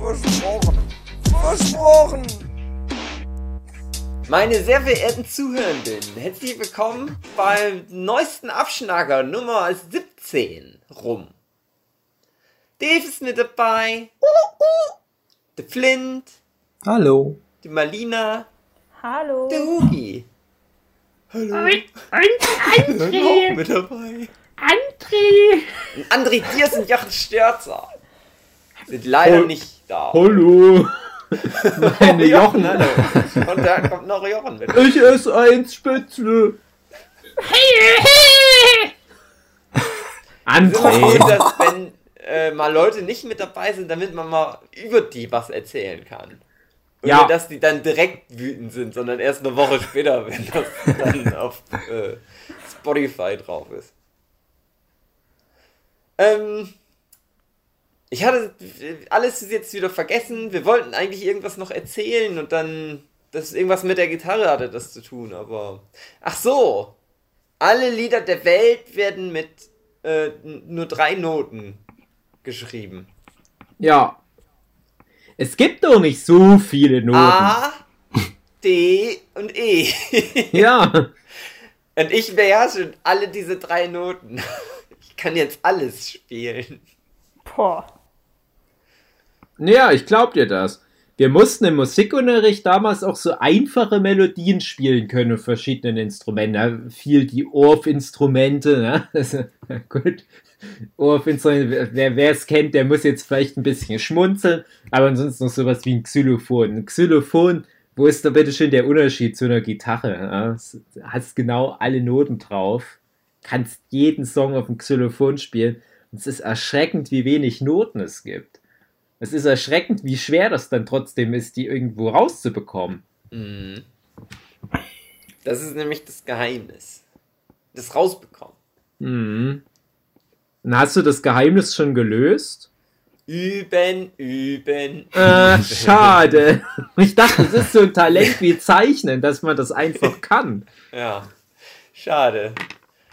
Versprochen. Versprochen. Meine sehr verehrten Zuhörenden, herzlich willkommen beim neuesten Abschnacker Nummer 17 rum. Dave ist mit dabei. Der Flint. Hallo. Die Marlina. Hallo. Der Hugi. Hallo. Und, und André. Auch mit dabei. André. Und André Diers und Jochen Störzer sind leider Hol nicht da. Hallo. Meine Jochen, hallo. Und da kommt noch Jochen mit. Ich esse eins Spätzle. Hey, hey. André. So, dass, wenn äh, mal Leute nicht mit dabei sind, damit man mal über die was erzählen kann. Und ja. dass die dann direkt wütend sind, sondern erst eine Woche später, wenn das dann auf äh, Spotify drauf ist. Ähm, ich hatte alles jetzt wieder vergessen. Wir wollten eigentlich irgendwas noch erzählen und dann. Das irgendwas mit der Gitarre hatte das zu tun, aber. Ach so! Alle Lieder der Welt werden mit äh, nur drei Noten geschrieben. Ja. Es gibt doch nicht so viele Noten. A, D und E. ja. Und ich beherrsche alle diese drei Noten. Ich kann jetzt alles spielen. Boah. Ja, ich glaub dir das. Wir mussten im Musikunterricht damals auch so einfache Melodien spielen können auf verschiedenen Instrumenten. Da fiel die Orff-Instrumente, ne? Also, gut. Orff-Instrumente, wer es kennt, der muss jetzt vielleicht ein bisschen schmunzeln, aber ansonsten noch sowas wie ein Xylophon. Ein Xylophon, wo ist da bitte schön der Unterschied zu einer Gitarre? Du hast genau alle Noten drauf, kannst jeden Song auf dem Xylophon spielen und es ist erschreckend, wie wenig Noten es gibt. Es ist erschreckend, wie schwer das dann trotzdem ist, die irgendwo rauszubekommen. Mhm. Das ist nämlich das Geheimnis. Das rausbekommen. Mhm. Und hast du das Geheimnis schon gelöst? Üben, üben. Äh, schade. Ich dachte, das ist so ein Talent wie Zeichnen, dass man das einfach kann. Ja, schade.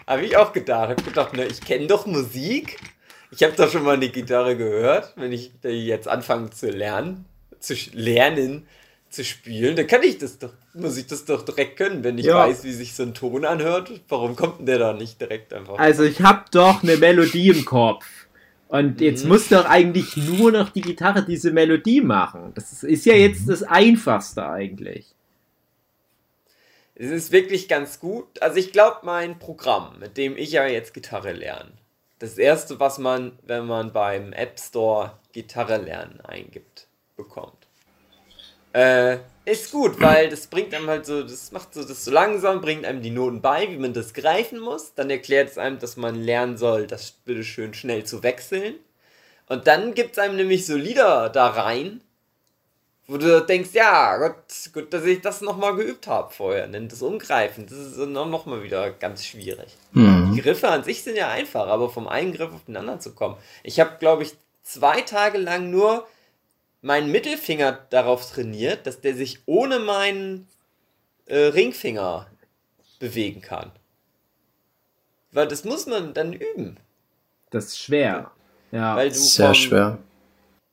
Habe ich auch gedacht. Habe gedacht, ne, ich kenne doch Musik. Ich habe doch schon mal eine Gitarre gehört, wenn ich jetzt anfange zu lernen, zu lernen, zu spielen, dann kann ich das doch, muss ich das doch direkt können, wenn ich ja. weiß, wie sich so ein Ton anhört. Warum kommt denn der da nicht direkt einfach? Also ich habe doch eine Melodie im Kopf. Und jetzt mhm. muss doch eigentlich nur noch die Gitarre diese Melodie machen. Das ist ja jetzt mhm. das Einfachste eigentlich. Es ist wirklich ganz gut. Also ich glaube, mein Programm, mit dem ich ja jetzt Gitarre lerne, das erste, was man, wenn man beim App Store Gitarre lernen eingibt, bekommt. Äh, ist gut, weil das bringt einem halt so, das macht so das so langsam, bringt einem die Noten bei, wie man das greifen muss. Dann erklärt es einem, dass man lernen soll, das bitteschön schnell zu wechseln. Und dann gibt es einem nämlich so Lieder da rein, wo du denkst, ja, Gott, gut, dass ich das nochmal geübt habe vorher. Denn das Umgreifen, das ist nochmal wieder ganz schwierig. Mhm. Die Griffe an sich sind ja einfach, aber vom einen Griff auf den anderen zu kommen. Ich habe, glaube ich, zwei Tage lang nur meinen Mittelfinger darauf trainiert, dass der sich ohne meinen äh, Ringfinger bewegen kann. Weil das muss man dann üben. Das ist schwer. Ja, Weil du sehr schwer.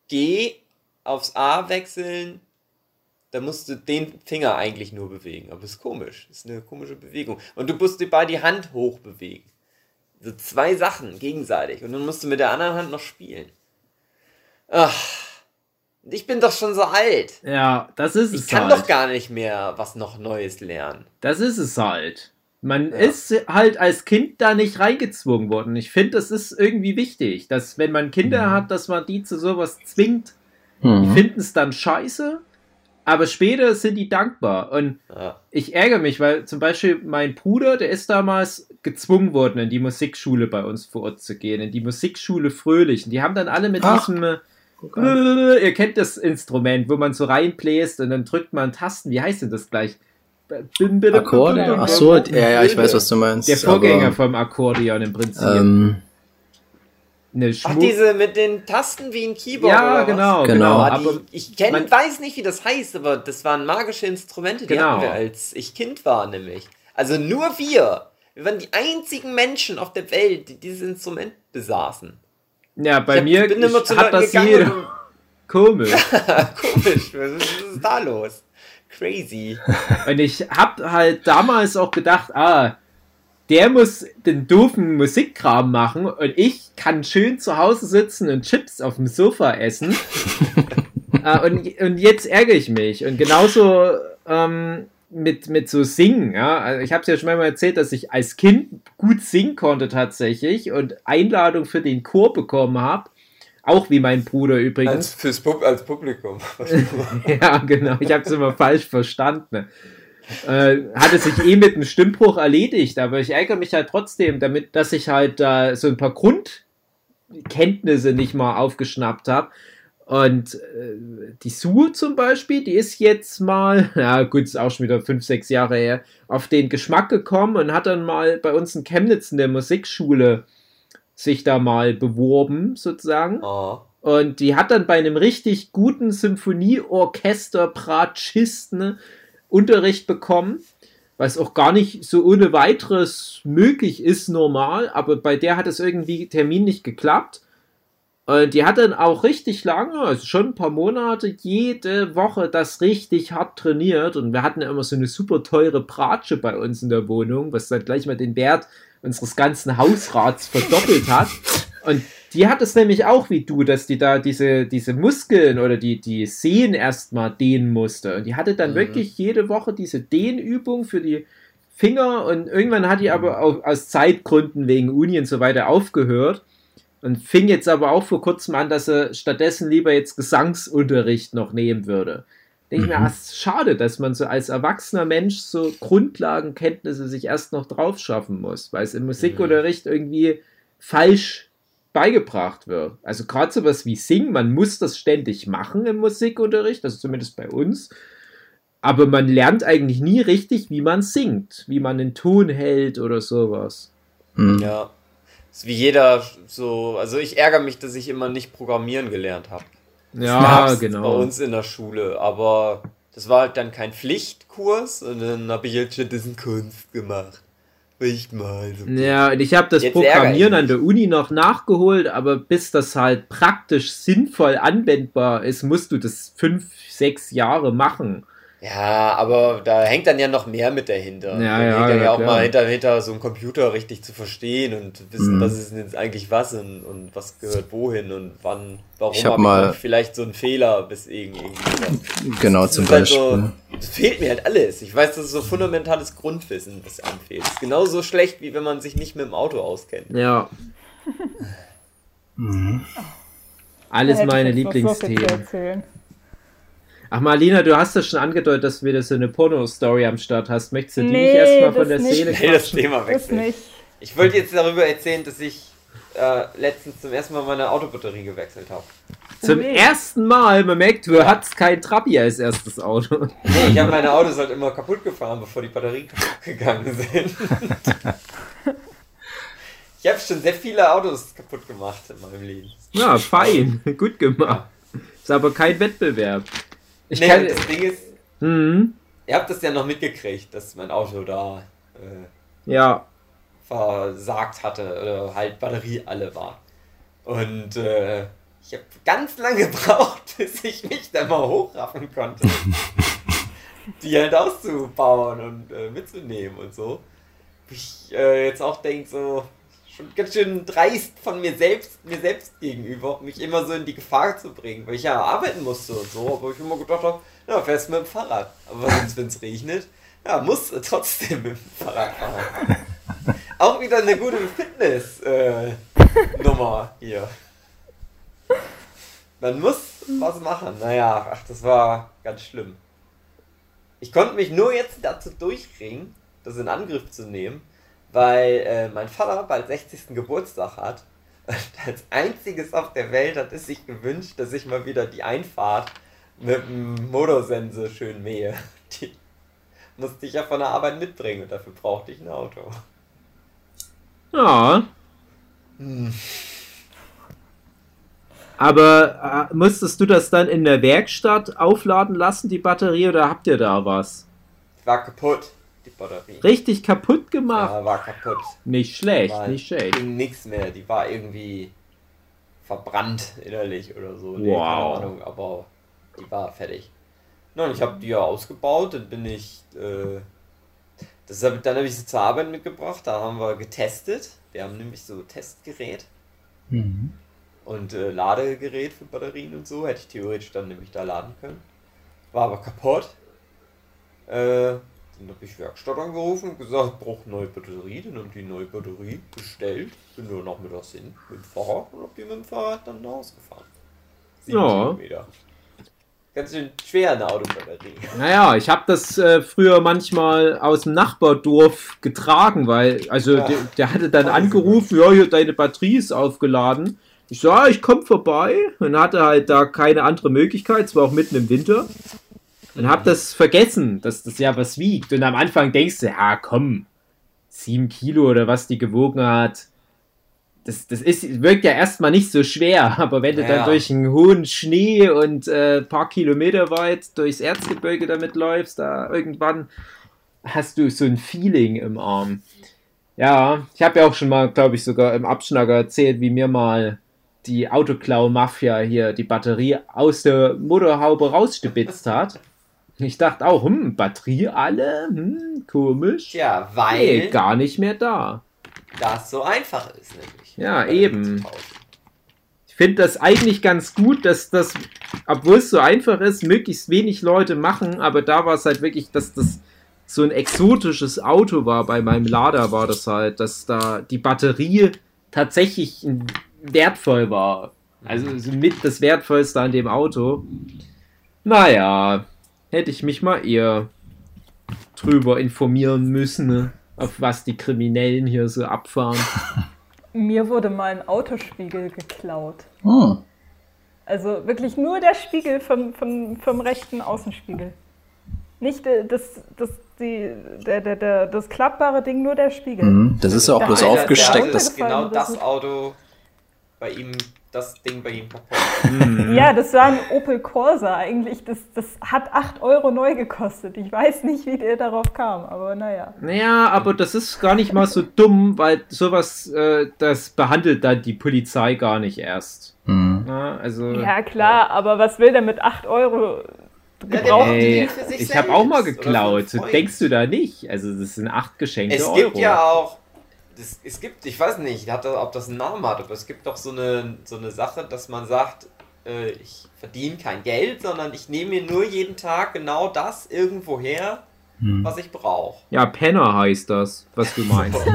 G aufs A wechseln, da musst du den Finger eigentlich nur bewegen. Aber das ist komisch. Das ist eine komische Bewegung. Und du musst dabei die Hand hoch bewegen. So zwei Sachen gegenseitig. Und dann musst du mit der anderen Hand noch spielen. Ach. Ich bin doch schon so alt. Ja, das ist es. Ich kann halt. doch gar nicht mehr was noch Neues lernen. Das ist es halt. Man ja. ist halt als Kind da nicht reingezwungen worden. Ich finde, das ist irgendwie wichtig, dass wenn man Kinder mhm. hat, dass man die zu sowas zwingt. Mhm. Die finden es dann scheiße, aber später sind die dankbar. Und ja. ich ärgere mich, weil zum Beispiel mein Bruder, der ist damals gezwungen worden, in die Musikschule bei uns vor Ort zu gehen, in die Musikschule Fröhlich. Und die haben dann alle mit Ach. diesem Programm. Ihr kennt das Instrument, wo man so reinbläst und dann drückt man Tasten. Wie heißt denn das gleich? Akkordeon? Ach so, ja, ja, ich weiß, was du meinst. Der Vorgänger vom Akkordeon im Prinzip. Ähm, Ach, diese mit den Tasten wie ein Keyboard. Ja, oder genau, was? Genau. Ah, Aber die, ich kenn, man- weiß nicht, wie das heißt, aber das waren magische Instrumente, die Genau. hatten wir, als ich Kind war, nämlich. Also nur wir. Wir waren die einzigen Menschen auf der Welt, die dieses Instrument besaßen. ja, bei ich hab- mir bin immer zu hat das gegangen jeder. und- Komisch. Komisch, was ist, was ist da los? Crazy. Und ich hab halt damals auch gedacht, ah, der muss den doofen Musikkram machen und ich kann schön zu Hause sitzen und Chips auf dem Sofa essen. äh, und, und jetzt ärgere ich mich. Und genauso ähm, mit, mit so Singen. Ja? Also ich habe es ja schon mal erzählt, dass ich als Kind gut singen konnte tatsächlich und Einladung für den Chor bekommen habe. Auch wie mein Bruder übrigens. fürs Pub als Publikum. Ja, genau. Ich habe es immer falsch verstanden. Äh, hatte sich eh mit einem Stimmbruch erledigt, aber ich ärgere mich halt trotzdem damit, dass ich halt da so ein paar Grundkenntnisse nicht mal aufgeschnappt habe. Und äh, die Sue zum Beispiel, die ist jetzt mal, ja gut, ist auch schon wieder fünf, sechs Jahre her, auf den Geschmack gekommen und hat dann mal bei uns in Chemnitz in der Musikschule sich da mal beworben, sozusagen. oh. Und die hat dann bei einem richtig guten Symphonieorchester Bratschisten Unterricht bekommen, was auch gar nicht so ohne weiteres möglich ist normal, aber bei der hat es irgendwie Termin nicht geklappt. Und die hat dann auch richtig lange, also schon ein paar Monate, jede Woche das richtig hart trainiert. Und wir hatten ja immer so eine super teure Bratsche bei uns in der Wohnung, was dann gleich mal den Wert unseres ganzen Hausrats verdoppelt hat. Und die hat es nämlich auch wie du, dass die da diese, diese Muskeln oder die, die Sehnen erstmal dehnen musste. Und die hatte dann Mhm. wirklich jede Woche diese Dehnübung für die Finger und irgendwann hat die aber auch aus Zeitgründen wegen Uni und so weiter aufgehört und fing jetzt aber auch vor kurzem an, dass er stattdessen lieber jetzt Gesangsunterricht noch nehmen würde. Denke ich mir, Mhm. ist schade, dass man so als erwachsener Mensch so Grundlagenkenntnisse sich erst noch drauf schaffen muss, weil es im Musikunterricht irgendwie falsch beigebracht wird. Also gerade sowas wie Singen, man muss das ständig machen im Musikunterricht, also zumindest bei uns. Aber man lernt eigentlich nie richtig, wie man singt, wie man den Ton hält oder sowas. hm. Ja. Ist wie jeder so, also ich ärgere mich, dass ich immer nicht programmieren gelernt habe. Ja, genau. Bei uns in der Schule, aber das war halt dann kein Pflichtkurs und dann habe ich jetzt stattdessen Kunst gemacht. Ich mal. So. Ja, und ich habe das Jetzt Programmieren an der Uni noch nachgeholt, aber bis das halt praktisch sinnvoll anwendbar ist, musst du das fünf, sechs Jahre machen. Ja, aber da hängt dann ja noch mehr mit dahinter. Ja, da ja, hängt dann ja, ja auch klar. mal hinter, hinter so einen Computer richtig zu verstehen und wissen, Mhm. was ist denn jetzt eigentlich was und, und was gehört wohin und wann, warum Ich hab habe mal- ich vielleicht so einen Fehler bis irgendwie. Genau, Das zum ist halt Beispiel. So, das fehlt mir halt alles. Ich weiß, das ist so fundamentales Grundwissen, das anfehlt. Das ist genauso schlecht, wie wenn man sich nicht mit dem Auto auskennt. Ja. Mhm. Alles meine was Lieblingsthemen. Ach Marlina, du hast das schon angedeutet, dass du wieder so eine Porno-Story am Start hast. Möchtest du die Nee, nicht erstmal von das der nicht. Szene Hey, das? Thema wechseln. Ich wollte jetzt darüber erzählen, dass ich äh, letztens zum ersten Mal meine Autobatterie gewechselt habe. Zum Nee. ersten Mal, man merkt, du hattest kein Trabi als erstes Auto. Nee, ich habe meine Autos halt immer kaputt gefahren, bevor die Batterien kaputt gegangen sind. ich habe schon sehr viele Autos kaputt gemacht in meinem Leben. Ja, fein, gut gemacht. Ist aber kein Wettbewerb. Ich nee, kann. das Ding ist, Mhm. ihr habt das ja noch mitgekriegt, dass mein Auto da äh, Ja, versagt hatte oder halt Batterie alle war. Und äh, ich habe ganz lange gebraucht, bis ich mich da mal hochraffen konnte. die halt auszubauen und äh, mitzunehmen und so. Ich äh, jetzt auch denke, so schon ganz schön dreist von mir selbst, mir selbst gegenüber, mich immer so in die Gefahr zu bringen, weil ich ja arbeiten musste und so, aber ich immer gedacht habe, na, fährst mit dem Fahrrad. Aber wenn es regnet, ja, musst du trotzdem mit dem Fahrrad fahren. Auch wieder eine gute Fitness-Nummer hier. Man muss was machen. Naja, ach, das war ganz schlimm. Ich konnte mich nur jetzt dazu durchringen, das in Angriff zu nehmen, weil äh, mein Vater bald 60. Geburtstag hat Und als einziges auf der Welt hat es sich gewünscht, dass ich mal wieder die Einfahrt mit dem Motorsense schön mähe. Die musste ich ja von der Arbeit mitbringen und dafür brauchte ich ein Auto. Ja. Aber äh, musstest du das dann in der Werkstatt aufladen lassen, die Batterie, oder habt ihr da was? War kaputt, die Batterie. Richtig kaputt gemacht? Ja, war kaputt. Nicht schlecht, War, nicht schlecht. ging nix mehr. Die war irgendwie verbrannt innerlich oder so. Wow. keine Ahnung, aber die war fertig. Und ich habe die ja ausgebaut, dann bin ich. Äh, das hab, dann habe ich sie zur Arbeit mitgebracht, da haben wir getestet. Wir haben nämlich so Testgerät Mhm. und äh, Ladegerät für Batterien und so. Hätte ich theoretisch dann nämlich da laden können. War aber kaputt. Äh, dann habe ich Werkstatt angerufen und gesagt, ich brauche neue Batterie. Dann haben die neue Batterie bestellt. Bin nur noch mit das hin mit dem Fahrrad und hab die mit dem Fahrrad dann nach Hause gefahren. Sieben Ja. Kilometer. Ganz schön schwer eine Autobatterie. Naja, ich habe das äh, früher manchmal aus dem Nachbardorf getragen, weil, also Ja. der, der hatte dann angerufen, ja, hier, deine Batterie ist aufgeladen. Ich so, ja, ich komm vorbei und hatte halt da keine andere Möglichkeit, es war auch mitten im Winter. Und hab das vergessen, dass das ja was wiegt. Und am Anfang denkst du, ja, komm, sieben Kilo oder was die gewogen hat. Das, das ist, wirkt ja erstmal nicht so schwer, aber wenn du Ja. dann durch einen hohen Schnee und äh, paar Kilometer weit durchs Erzgebirge damit läufst, da irgendwann hast du so ein Feeling im Arm. Ja, ich habe ja auch schon mal, glaube ich, sogar im Abschnacker erzählt, wie mir mal die Autoklau-Mafia hier die Batterie aus der Motorhaube rausstibitzt hat. Ich dachte auch, hm, Batterie alle? Hm, komisch. Nee, weil gar nicht mehr da. das so einfach ist nämlich. Ja, eben. Ich finde das eigentlich ganz gut, dass das, obwohl es so einfach ist, möglichst wenig Leute machen, aber da war es halt wirklich, dass das so ein exotisches Auto war. Bei meinem Lader war das halt, dass da die Batterie tatsächlich wertvoll war. Also so mit das Wertvollste an dem Auto. Naja, hätte ich mich mal eher drüber informieren müssen, ne? auf was die Kriminellen hier so abfahren. Mir wurde mal ein Autospiegel geklaut. Hm. Also wirklich nur der Spiegel vom, vom, vom rechten Außenspiegel. Nicht äh, das, das, die, der, der, der, das klappbare Ding, nur der Spiegel. Mhm. Das ist ja auch bloß aufgesteckt. Das, genau das. Auto bei ihm, das Ding bei ihm kaputt. Ja, das war ein Opel Corsa eigentlich. Das, das hat 8 Euro neu gekostet. Ich weiß nicht, wie der darauf kam, aber naja. Naja, aber das ist gar nicht mal so dumm, weil sowas, äh, das behandelt dann die Polizei gar nicht erst. Mhm. Ja, also, Ja, klar, aber was will der mit 8 Euro gebraucht? braucht die ey, für sich ich habe auch mal geklaut. denkst du da nicht? Also, das sind acht geschenkte Es Euro. gibt ja auch, das, es gibt, ich weiß nicht, hat das, ob das einen Namen hat, aber es gibt doch so eine, so eine Sache, dass man sagt, äh, ich verdiene kein Geld, sondern ich nehme mir nur jeden Tag genau das irgendwo her, was ich brauche. Ja, Penner heißt das, was du meinst.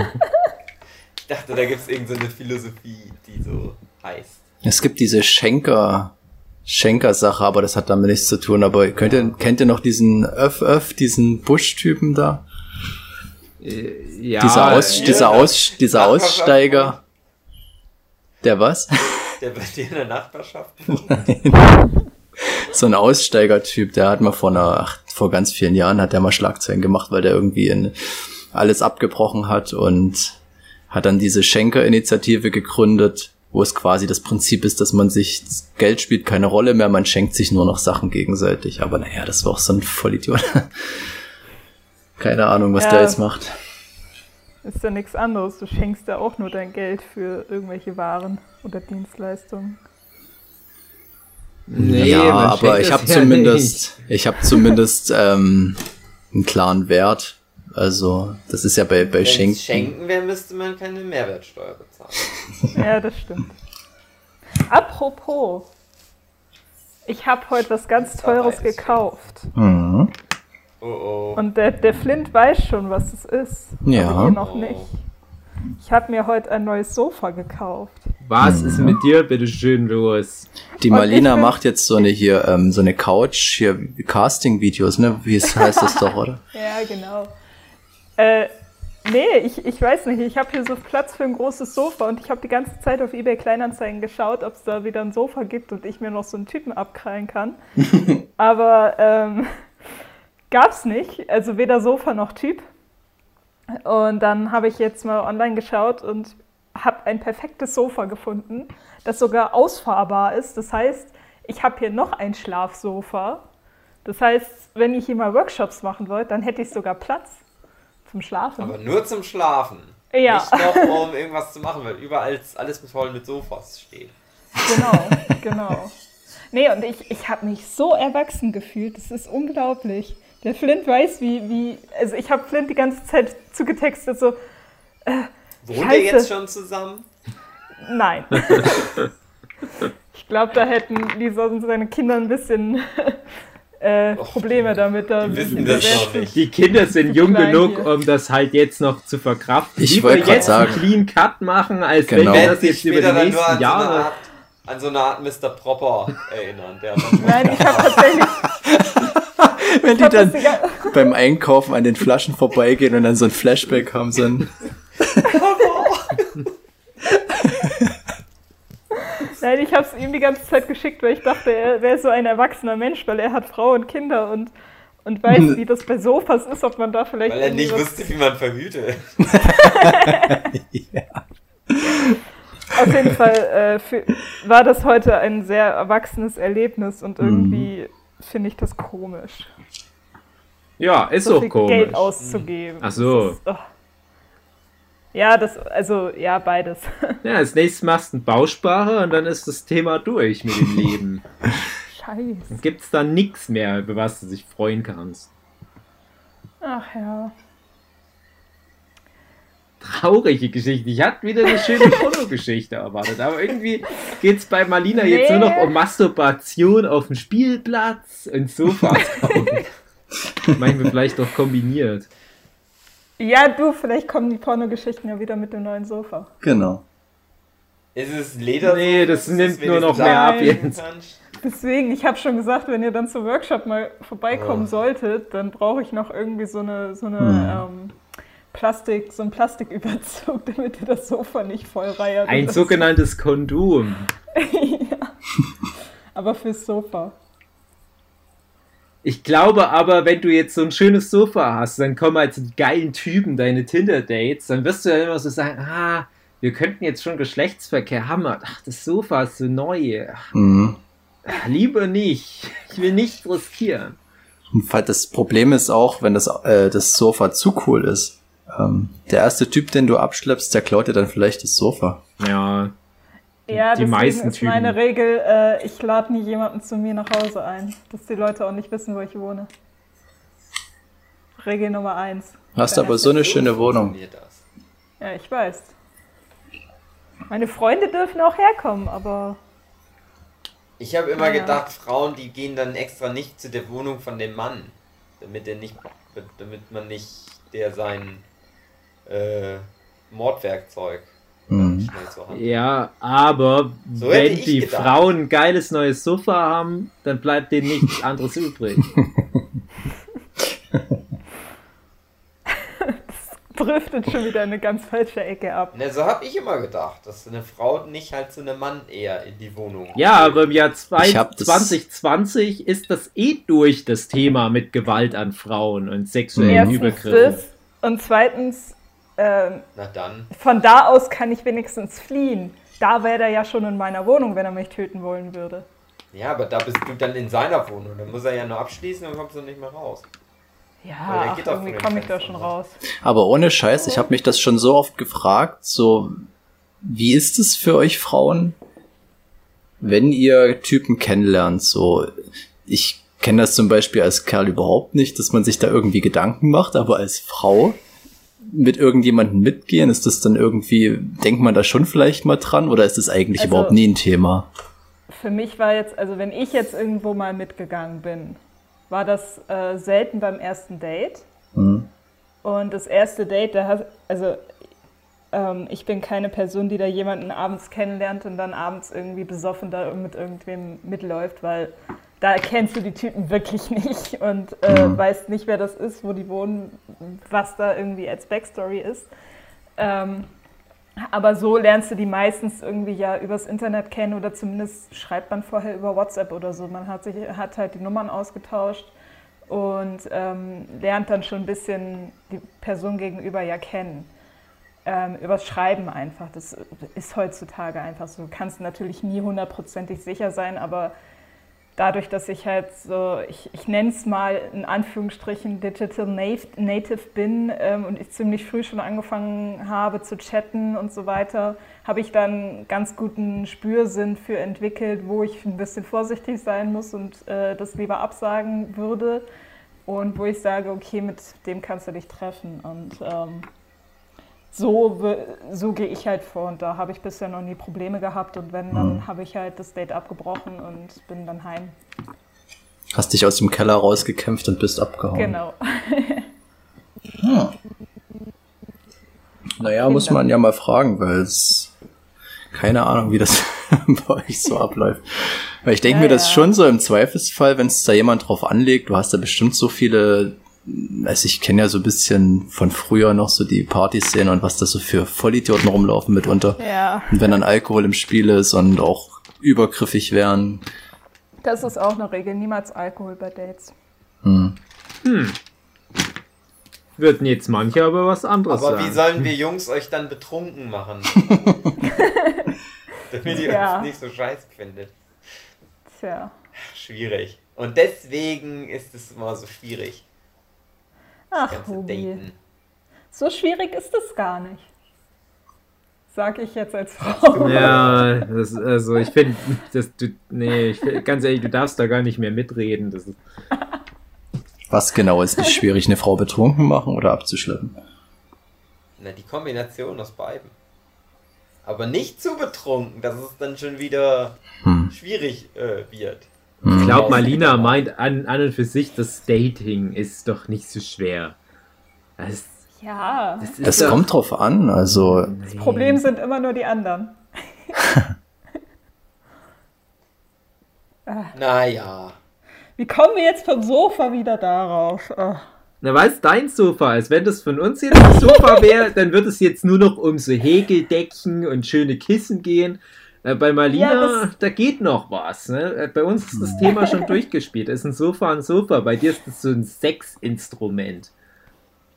Ich dachte, da gibt es irgendeine so Philosophie, die so heißt. Es gibt diese Schenker, Schenker-Sache, aber das hat damit nichts zu tun. Aber könnt ihr, kennt ihr noch diesen Öff Öff, diesen Busch-Typen da? Äh, ja, dieser Aus, ja, dieser, Aus, dieser Aussteiger. Der was? Der bei dir in der Nachbarschaft. so ein Aussteigertyp, der hat mal vor einer, ach, vor ganz vielen Jahren hat der mal Schlagzeilen gemacht, weil der irgendwie in alles abgebrochen hat und hat dann diese Schenker-Initiative gegründet, wo es quasi das Prinzip ist, dass man sich, Geld spielt keine Rolle mehr, man schenkt sich nur noch Sachen gegenseitig. Aber naja, das war auch so ein Vollidiot. Keine Ahnung, was Ja. der jetzt macht. Ist ja nichts anderes. Du schenkst ja auch nur dein Geld für irgendwelche Waren oder Dienstleistungen. nee, ja, aber ich habe ja zumindest, ich habe zumindest ähm, einen klaren Wert. Also das ist ja bei, bei Wenn Schenken. es schenken wäre, müsste man keine Mehrwertsteuer bezahlen. Ja, das stimmt. Apropos, ich habe heute was ganz Teures gekauft. Mhm. Oh oh. Und der, der Flint weiß schon, was es ist. Ja. Aber ihr noch nicht. Ich habe mir heute ein neues Sofa gekauft. Was ist mit dir bitte schön los? Die Marlena macht jetzt so eine hier, ähm, so eine Couch, hier Casting-Videos, ne? Wie heißt das doch, oder? Ja, genau. Äh, Nee, ich, ich weiß nicht. Ich habe hier so Platz für ein großes Sofa und ich habe die ganze Zeit auf eBay Kleinanzeigen geschaut, ob es da wieder ein Sofa gibt und ich mir noch so einen Typen abkrallen kann. Aber ähm, gab's nicht. Also weder Sofa noch Typ. Und dann habe ich jetzt mal online geschaut und habe ein perfektes Sofa gefunden, das sogar ausfahrbar ist. Das heißt, ich habe hier noch ein Schlafsofa. Das heißt, wenn ich hier mal Workshops machen wollte, dann hätte ich sogar Platz zum Schlafen. Aber nur zum Schlafen. Ja. Nicht noch, um irgendwas zu machen, weil überall alles mit voll mit Sofas steht. Genau, genau. Nee, und ich, ich habe mich so erwachsen gefühlt. Das ist unglaublich. Der Flint weiß, wie, wie. Also, ich habe Flint die ganze Zeit zugetextet, so. Wohnt Scheiße. ihr jetzt schon zusammen? Nein. ich glaube, da hätten Lisa und seine Kinder ein bisschen äh, Probleme damit. Da die wissen ein das bisschen noch nicht. Die Kinder sind jung genug, hier. um das halt jetzt noch zu verkraften. Ich wollte jetzt sagen. einen Clean Cut machen, als Genau. wenn das sich jetzt über die nächsten an so, eine Jahre. Art, an so eine Art Mr. Proper erinnern. Nein, ich habe tatsächlich. Wenn die dann beim Einkaufen an den Flaschen vorbeigehen und dann so ein Flashback haben, so ein, Nein, ich habe es ihm die ganze Zeit geschickt, weil ich dachte, er wäre so ein erwachsener Mensch, weil er hat Frau und Kinder und, und weiß, wie das bei Sofas ist, ob man da vielleicht. Weil er nicht wusste, wie man verhütet. Auf jeden Fall äh, für, war das heute ein sehr erwachsenes Erlebnis und irgendwie finde ich das komisch, Ja, ist so auch komisch. Geld auszugeben. Ach so. Ist, oh. Ja, das, also, ja, beides. Ja, als nächstes machst du einen Bausparer und dann ist das Thema durch mit dem Leben. Scheiße. Dann gibt's da nichts mehr, über was du dich freuen kannst. Ach ja. Traurige Geschichte. Ich hatte wieder eine schöne Pornogeschichte erwartet, aber irgendwie geht's bei Malina jetzt nur noch Nee. um Masturbation auf dem Spielplatz und Sofas. Meinen wir vielleicht doch kombiniert. Ja, du, vielleicht kommen die Pornogeschichten ja wieder mit dem neuen Sofa. genau. Ist es Leder? Nee, das dass nimmt nur noch mehr ab jetzt. Deswegen, ich habe schon gesagt, wenn ihr dann zum Workshop mal vorbeikommen Ja. solltet, dann brauche ich noch irgendwie so eine, so eine ähm, Plastik, so ein Plastiküberzug, damit ihr das Sofa nicht voll reiert. Ein sogenanntes Kondom. Aber fürs Sofa. Ich glaube aber, wenn du jetzt so ein schönes Sofa hast, dann kommen halt so die geilen Typen, deine Tinder-Dates, dann wirst du ja immer so sagen, ah, wir könnten jetzt schon Geschlechtsverkehr haben. Ach, das Sofa ist so neu. Ach, Mhm. lieber nicht. Ich will nichts riskieren. Das Problem ist auch, wenn das, äh, das Sofa zu cool ist. Ähm, der erste Typ, den du abschleppst, der klaut dir dann vielleicht das Sofa. Ja, Ja, Die deswegen meisten ist meine Typen. Regel, äh, ich lade nie jemanden zu mir nach Hause ein, dass die Leute auch nicht wissen, wo ich wohne. Regel Nummer eins. Hast aber so eine schöne Wohnung. Ja, ich weiß. Meine Freunde dürfen auch herkommen, aber Ich habe immer Ja, gedacht, Frauen, die gehen dann extra nicht zu der Wohnung von dem Mann, damit der nicht, damit man nicht der sein äh, Mordwerkzeug Mhm. ja, aber So wenn die gedacht. Frauen ein geiles neues Sofa haben, dann bleibt denen nichts anderes übrig. driftet schon wieder in eine ganz falsche Ecke ab. Ne, so habe ich immer gedacht, dass eine Frau nicht halt zu einem Mann eher in die Wohnung. Ja, aber im Jahr zwei- Ich hab das- 2020 ist das eh durch, das Thema mit Gewalt an Frauen und sexuellen Übergriffen. das und zweitens, ähm, Na dann. von da aus kann ich wenigstens fliehen. Da wäre er ja schon in meiner Wohnung, wenn er mich töten wollen würde. Ja, aber da bist du dann in seiner Wohnung. Dann muss er ja nur abschließen und kommst du nicht mehr raus. Ja, ach, irgendwie komme ich da schon raus. raus. Aber ohne Scheiß, ich habe mich das schon so oft gefragt, so, wie ist es für euch Frauen, wenn ihr Typen kennenlernt, so, ich kenne das zum Beispiel als Kerl überhaupt nicht, dass man sich da irgendwie Gedanken macht, aber als Frau mit irgendjemandem mitgehen, ist das dann irgendwie, denkt man da schon vielleicht mal dran oder ist das eigentlich Also- überhaupt nie ein Thema? Für mich war jetzt, also wenn ich jetzt irgendwo mal mitgegangen bin, war das äh, selten beim ersten Date. Mhm. Und das erste Date, da hat, also ähm, ich bin keine Person, die da jemanden abends kennenlernt und dann abends irgendwie besoffen da mit irgendwem mitläuft, weil da kennst du die Typen wirklich nicht und äh, mhm. weißt nicht, wer das ist, wo die wohnen, was da irgendwie als Backstory ist. Ähm, aber so lernst du die meistens irgendwie ja übers Internet kennen oder zumindest schreibt man vorher über WhatsApp oder so. Man hat, sich, hat halt die Nummern ausgetauscht und ähm, lernt dann schon ein bisschen die Person gegenüber ja kennen. Ähm, übers Schreiben einfach. Das ist heutzutage einfach so. Du kannst natürlich nie hundertprozentig sicher sein, aber dadurch, dass ich halt so, ich, ich nenne es mal in Anführungsstrichen Digital Native bin ähm, und ich ziemlich früh schon angefangen habe zu chatten und so weiter, habe ich dann ganz guten Spürsinn für entwickelt, wo ich ein bisschen vorsichtig sein muss und äh, das lieber absagen würde. Und wo ich sage, okay, mit dem kannst du dich treffen. Und ähm, so, so gehe ich halt vor und da habe ich bisher noch nie Probleme gehabt und wenn, dann mhm. habe ich halt das Date abgebrochen und bin dann heim. Hast dich aus dem Keller rausgekämpft und bist abgehauen. Genau. hm. Naja, muss man ja mal fragen, weil es keine Ahnung, wie das bei euch so abläuft. Weil ich denke ja, mir das ja. schon so im Zweifelsfall, wenn es da jemand drauf anlegt, du hast da bestimmt so viele also ich kenne ja so ein bisschen von früher noch so die Partyszene und was da so für Vollidioten rumlaufen mitunter. Ja. Und wenn dann Alkohol im Spiel ist und auch übergriffig werden. Das ist auch eine Regel, niemals Alkohol bei Dates. Hm. Hm. Würden jetzt manche aber was anderes aber sagen. Aber wie sollen wir Jungs euch dann betrunken machen? Damit ihr ja. uns nicht so scheiße findet. Tja. Schwierig. Und deswegen ist es immer so schwierig. Ach, Hubi. So schwierig ist es gar nicht. Sag ich jetzt als Frau. Ja, das, also ich finde, dass du, nee, ich find, ganz ehrlich, du darfst da gar nicht mehr mitreden. Das ist Was genau ist nicht schwierig, eine Frau betrunken machen oder abzuschleppen? Na, die Kombination aus beiden. Aber nicht zu betrunken, dass es dann schon wieder hm. schwierig äh, wird. Ich glaube, Marlina meint an, an und für sich, das Dating ist doch nicht so schwer. Das, ja. Das, das doch, kommt drauf an, also. Das Problem sind immer nur die anderen. naja. Wie kommen wir jetzt vom Sofa wieder darauf? Oh. Na, weil es dein Sofa ist. Wenn das von uns jetzt das Sofa wäre, dann würde es jetzt nur noch um so Häkeldecken und schöne Kissen gehen. Äh, bei Marlina, ja, da geht noch was. Ne? Äh, bei uns ist das Thema schon durchgespielt. Es ist ein Sofa ein Sofa. Bei dir ist das so ein Sexinstrument.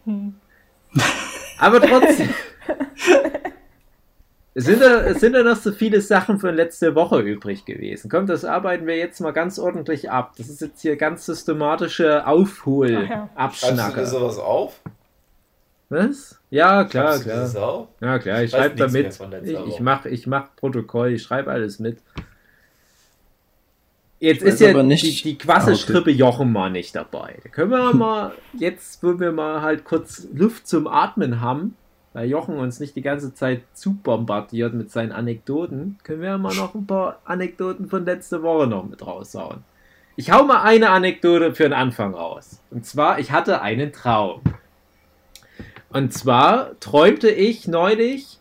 Hm. Aber trotzdem. es, sind da, es sind da noch so viele Sachen von letzter Woche übrig gewesen. Komm, das arbeiten wir jetzt mal ganz ordentlich ab. Das ist jetzt hier ganz systematische Aufhol-Abschnacker. Ja. du sowas auf? Was? Ja, klar, klar. Ja, klar, ich, ich schreibe da mit. Ich, ich mache ich mach Protokoll, ich schreibe alles mit. Jetzt ist ja nicht. die, die Quasselstrippe ah, okay. Jochen mal nicht dabei. Da können wir mal, jetzt, wo wir mal halt kurz Luft zum Atmen haben, weil Jochen uns nicht die ganze Zeit zu bombardiert mit seinen Anekdoten, können wir mal noch ein paar Anekdoten von letzter Woche noch mit raushauen. Ich hau mal eine Anekdote für den Anfang raus. Und zwar, ich hatte einen Traum. Und zwar träumte ich neulich,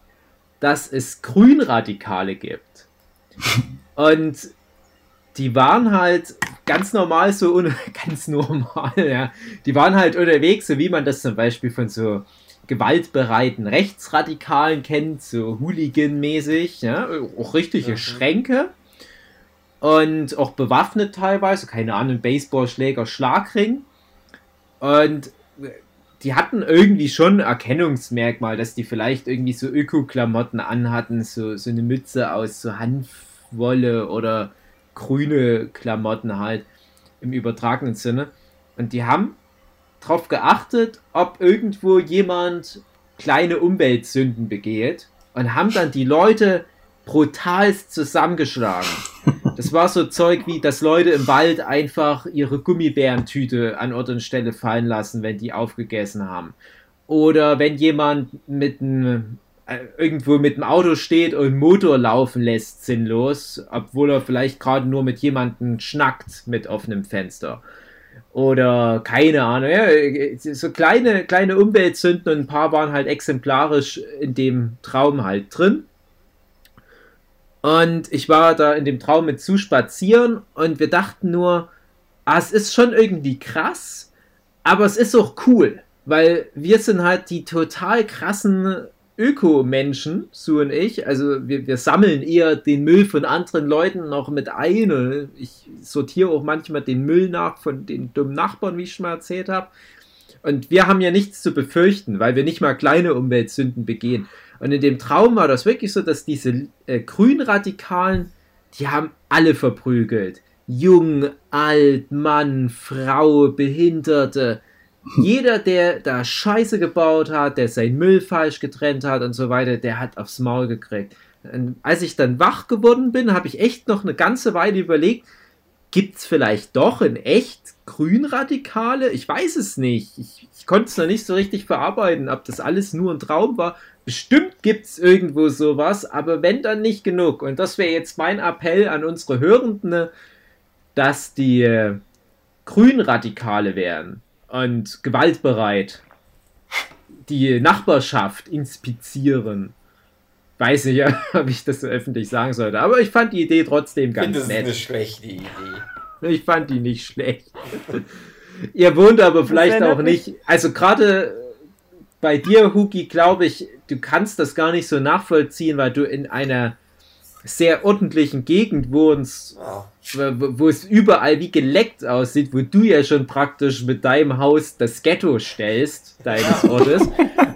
dass es Grünradikale gibt. Und die waren halt ganz normal so, ganz normal, ja. Die waren halt unterwegs, so wie man das zum Beispiel von so gewaltbereiten Rechtsradikalen kennt, so Hooligan-mäßig, ja. Auch richtige mhm. Schränke. Und auch bewaffnet teilweise, keine Ahnung, Baseballschläger, Schlagring. Und die hatten irgendwie schon Erkennungsmerkmal, dass die vielleicht irgendwie so Öko-Klamotten anhatten, so, so eine Mütze aus so Hanfwolle oder grüne Klamotten halt im übertragenen Sinne. Und die haben darauf geachtet, ob irgendwo jemand kleine Umweltsünden begeht und haben dann die Leute brutalst zusammengeschlagen. Das war so Zeug wie, dass Leute im Wald einfach ihre Gummibärentüte an Ort und Stelle fallen lassen, wenn die aufgegessen haben. Oder wenn jemand mit einem äh, irgendwo mit dem Auto steht und Motor laufen lässt, sinnlos, obwohl er vielleicht gerade nur mit jemandem schnackt mit offenem Fenster. Oder keine Ahnung, ja, so kleine, kleine Umweltsünden und ein paar waren halt exemplarisch in dem Traum halt drin. Und ich war da in dem Traum mit zu spazieren und wir dachten nur, ah, es ist schon irgendwie krass, aber es ist auch cool, weil wir sind halt die total krassen Ökomenschen, Sue und ich. Also wir, wir sammeln eher den Müll von anderen Leuten noch mit ein. Ich sortiere auch manchmal den Müll nach von den dummen Nachbarn, wie ich schon mal erzählt habe. Und wir haben ja nichts zu befürchten, weil wir nicht mal kleine Umweltsünden begehen. Und in dem Traum war das wirklich so, dass diese äh, Grünradikalen, die haben alle verprügelt. Jung, alt, Mann, Frau, Behinderte. Jeder, der da Scheiße gebaut hat, der sein Müll falsch getrennt hat und so weiter, der hat aufs Maul gekriegt. Und als ich dann wach geworden bin, habe ich echt noch eine ganze Weile überlegt, gibt es vielleicht doch in echt Grünradikale? Ich weiß es nicht. Ich, ich konnte es noch nicht so richtig verarbeiten, ob das alles nur ein Traum war. Bestimmt gibt es irgendwo sowas, aber wenn dann nicht genug. Und das wäre jetzt mein Appell an unsere Hörenden, dass die äh, Grünradikale wären und gewaltbereit die Nachbarschaft inspizieren. Weiß nicht, ob ich das so öffentlich sagen sollte, aber ich fand die Idee trotzdem Ich ganz finde, das ist nett. eine schlechte Idee. Ich fand die nicht schlecht. Ihr wohnt aber vielleicht auch nicht. Also gerade bei dir, Huki, glaube ich, du kannst das gar nicht so nachvollziehen, weil du in einer sehr ordentlichen Gegend wohnst, wo es überall wie geleckt aussieht, wo du ja schon praktisch mit deinem Haus das Ghetto stellst, deines Ortes.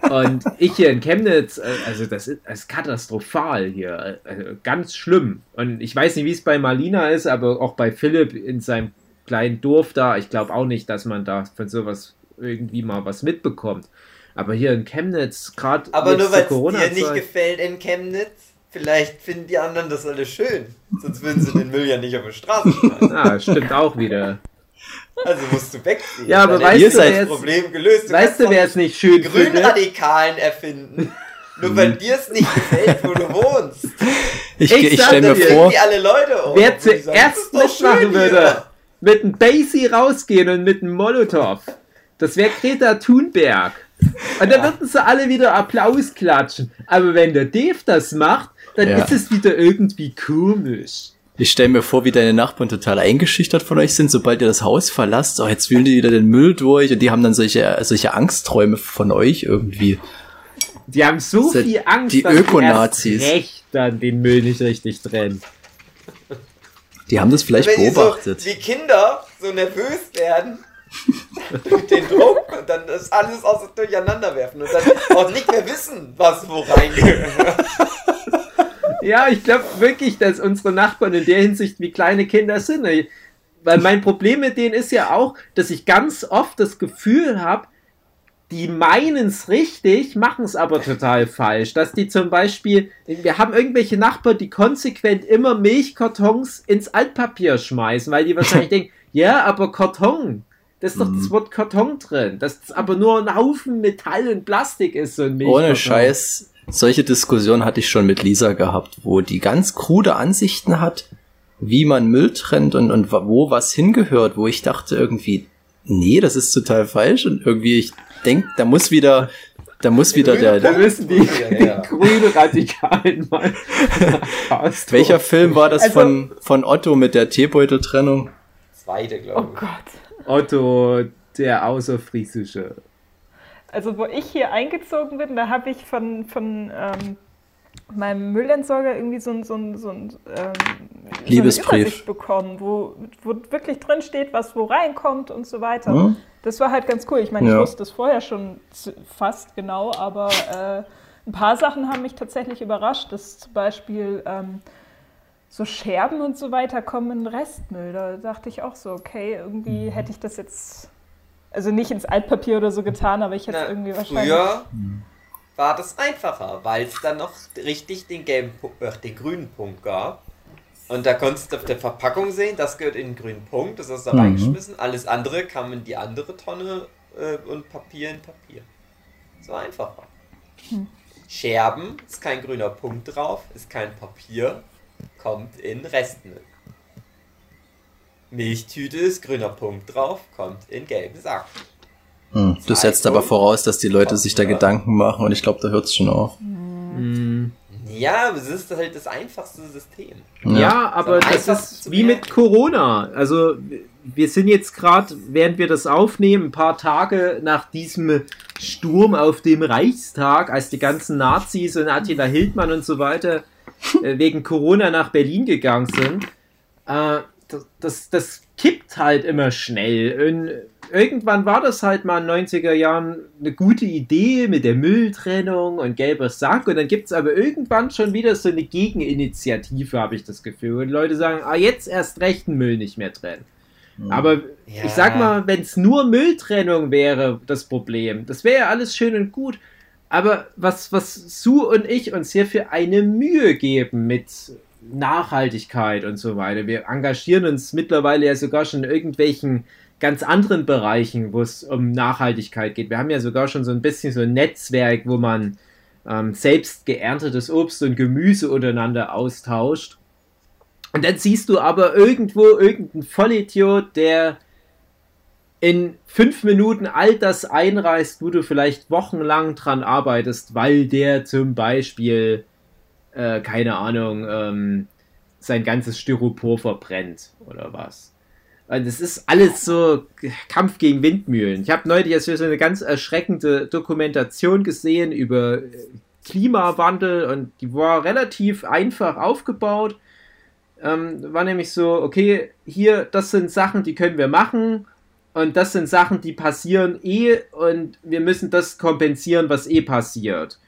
Und ich hier in Chemnitz, äh, also das ist, das ist katastrophal hier, also ganz schlimm. Und ich weiß nicht, wie es bei Marlina ist, aber auch bei Philipp in seinem kleinen Dorf da, ich glaube auch nicht, dass man da von sowas irgendwie mal was mitbekommt. Aber hier in Chemnitz, gerade Aber nur weil es dir nicht gefällt in Chemnitz, vielleicht finden die anderen das alles schön. Sonst würden sie den Müll ja nicht auf die Straße schmeißen. Ah, stimmt auch wieder. Also musst du wegziehen. Ja, aber weißt ist du, das Problem gelöst. Weißt kannst du, wer es nicht schön die findet? Grünradikalen erfinden. Nur weil dir es nicht gefällt, wo du wohnst. Ich, Ich ich, stelle mir dir, vor, Die alle Leute um. Wer zuerst "Das ist doch schön mitmachen würde, hier." mit einem Basie rausgehen und mit einem Molotow, das wäre Greta Thunberg. Und dann würden sie alle wieder Applaus klatschen. Aber wenn der Dave das macht, dann Ja. ist es wieder irgendwie komisch. ich stell mir vor, wie deine Nachbarn total eingeschüchtert von euch sind, sobald ihr das Haus verlasst. Oh, jetzt wühlen die wieder den Müll durch und die haben dann solche, solche Angstträume von euch irgendwie. Die haben so Sind viel Angst, die dass die Ökonazis. erst recht dann den Müll nicht richtig trennen. Die haben das vielleicht Wenn die beobachtet. so wie Kinder so nervös werden den Druck und dann das alles aus durcheinander werfen und dann auch nicht mehr wissen, was wo reingehört. Ja, ich glaube wirklich, dass unsere Nachbarn in der Hinsicht wie kleine Kinder sind. Weil mein Problem mit denen ist ja auch, dass ich ganz oft das Gefühl habe, die meinen es richtig, machen es aber total falsch. Dass die zum Beispiel, wir haben irgendwelche Nachbarn, die konsequent immer Milchkartons ins Altpapier schmeißen, weil die wahrscheinlich denken, ja, aber Karton, da ist doch Mhm. das Wort Karton drin. Das ist aber nur ein Haufen Metall und Plastik ist so ein Milchkarton. Ohne Scheiß, solche Diskussionen hatte ich schon mit Lisa gehabt, wo die ganz krude Ansichten hat, wie man Müll trennt und, und wo was hingehört, wo ich dachte irgendwie, nee, das ist total falsch und irgendwie, ich denke, da muss wieder, da muss wieder der, Da müssen die, Ja, ja. die grünen Radikalen mal. Welcher. Film war das Also- von, von Otto mit der Teebeuteltrennung? Zweite, Oh glaube ich. Gott. Otto, der Außerfriesische. Also wo ich hier eingezogen bin, da habe ich von, von ähm, meinem Müllentsorger irgendwie so ein, so ein, so ein ähm, so Liebesbrief. eine Übersicht bekommen, wo, wo wirklich drin steht, was wo reinkommt und so weiter. Hm? Das war halt ganz cool. Ich meine, ich Ja. wusste das vorher schon fast genau, aber äh, ein paar Sachen haben mich tatsächlich überrascht, dass zum Beispiel ähm, so Scherben und so weiter kommen in Restmüll. Da dachte ich auch so, okay, irgendwie hätte ich das jetzt, also nicht ins Altpapier oder so getan, aber ich hätte es Na, irgendwie wahrscheinlich. früher war das einfacher, weil es dann noch richtig den gelben, äh, den grünen Punkt gab. Und da konntest du auf der Verpackung sehen, das gehört in den grünen Punkt, das hast du da Mhm. reingeschmissen. Alles andere kam in die andere Tonne äh, und Papier in Papier. So einfacher. Scherben, ist kein grüner Punkt drauf, ist kein Papier, kommt in Restmüll. Milchtüte ist grüner Punkt drauf, kommt in gelben Sack. Hm. Das setzt aber voraus, dass die Leute sich da Ja. Gedanken machen und ich glaube, da hört es schon auf. Hm. Nee, Ja, es ist halt das einfachste System. Ja, aber Ist am das einfachsten ist wie mit. Corona. Also wir sind jetzt gerade, während wir das aufnehmen, ein paar Tage nach diesem Sturm auf dem Reichstag, als die ganzen Nazis und Attila Hildmann und so weiter äh, wegen Corona nach Berlin gegangen sind. Äh, das, das, das kippt halt immer schnell. Und irgendwann war das halt mal in den 90er Jahren eine gute Idee mit der Mülltrennung und gelber Sack. Und dann gibt es aber irgendwann schon wieder so eine Gegeninitiative, habe ich das Gefühl. Und Leute sagen, ah, jetzt erst recht den Müll nicht mehr trennen. Aber Ja. ich sag mal, wenn es nur Mülltrennung wäre, das Problem, das wäre ja alles schön und gut. Aber was, was Sue und ich uns hier für eine Mühe geben mit Nachhaltigkeit und so weiter. Wir engagieren uns mittlerweile ja sogar schon in irgendwelchen ganz anderen Bereichen, wo es um Nachhaltigkeit geht. Wir haben ja sogar schon so ein bisschen so ein Netzwerk, wo man ähm, selbst geerntetes Obst und Gemüse untereinander austauscht. Und dann siehst du aber irgendwo irgendeinen Vollidiot, der in fünf Minuten all das einreißt, wo du vielleicht wochenlang dran arbeitest, weil der zum Beispiel, äh, keine Ahnung, ähm, sein ganzes Styropor verbrennt oder was. Es ist alles so Kampf gegen Windmühlen. Ich habe neulich so eine ganz erschreckende Dokumentation gesehen über äh, Klimawandel und die war relativ einfach aufgebaut. Ähm, war nämlich so, okay, hier, das sind Sachen, die können wir machen und das sind Sachen, die passieren eh und wir müssen das kompensieren, was eh passiert.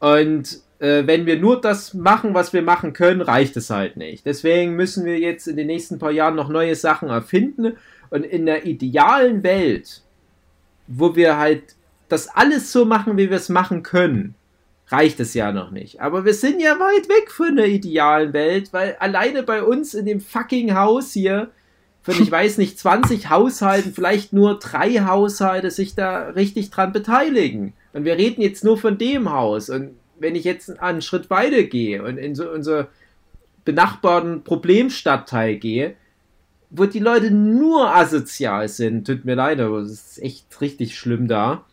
Und äh, wenn wir nur das machen, was wir machen können, reicht es halt nicht. Deswegen müssen wir jetzt in den nächsten paar Jahren noch neue Sachen erfinden und in der idealen Welt, wo wir halt das alles so machen, wie wir es machen können, reicht es ja noch nicht. Aber wir sind ja weit weg von der idealen Welt, weil alleine bei uns in dem fucking Haus hier, von ich weiß nicht, 20 Haushalten, vielleicht nur drei Haushalte sich da richtig dran beteiligen. Und wir reden jetzt nur von dem Haus. Und wenn ich jetzt einen Schritt weiter gehe und in so unser benachbarten Problemstadtteil gehe, wo die Leute nur asozial sind, tut mir leid, aber es ist echt richtig schlimm da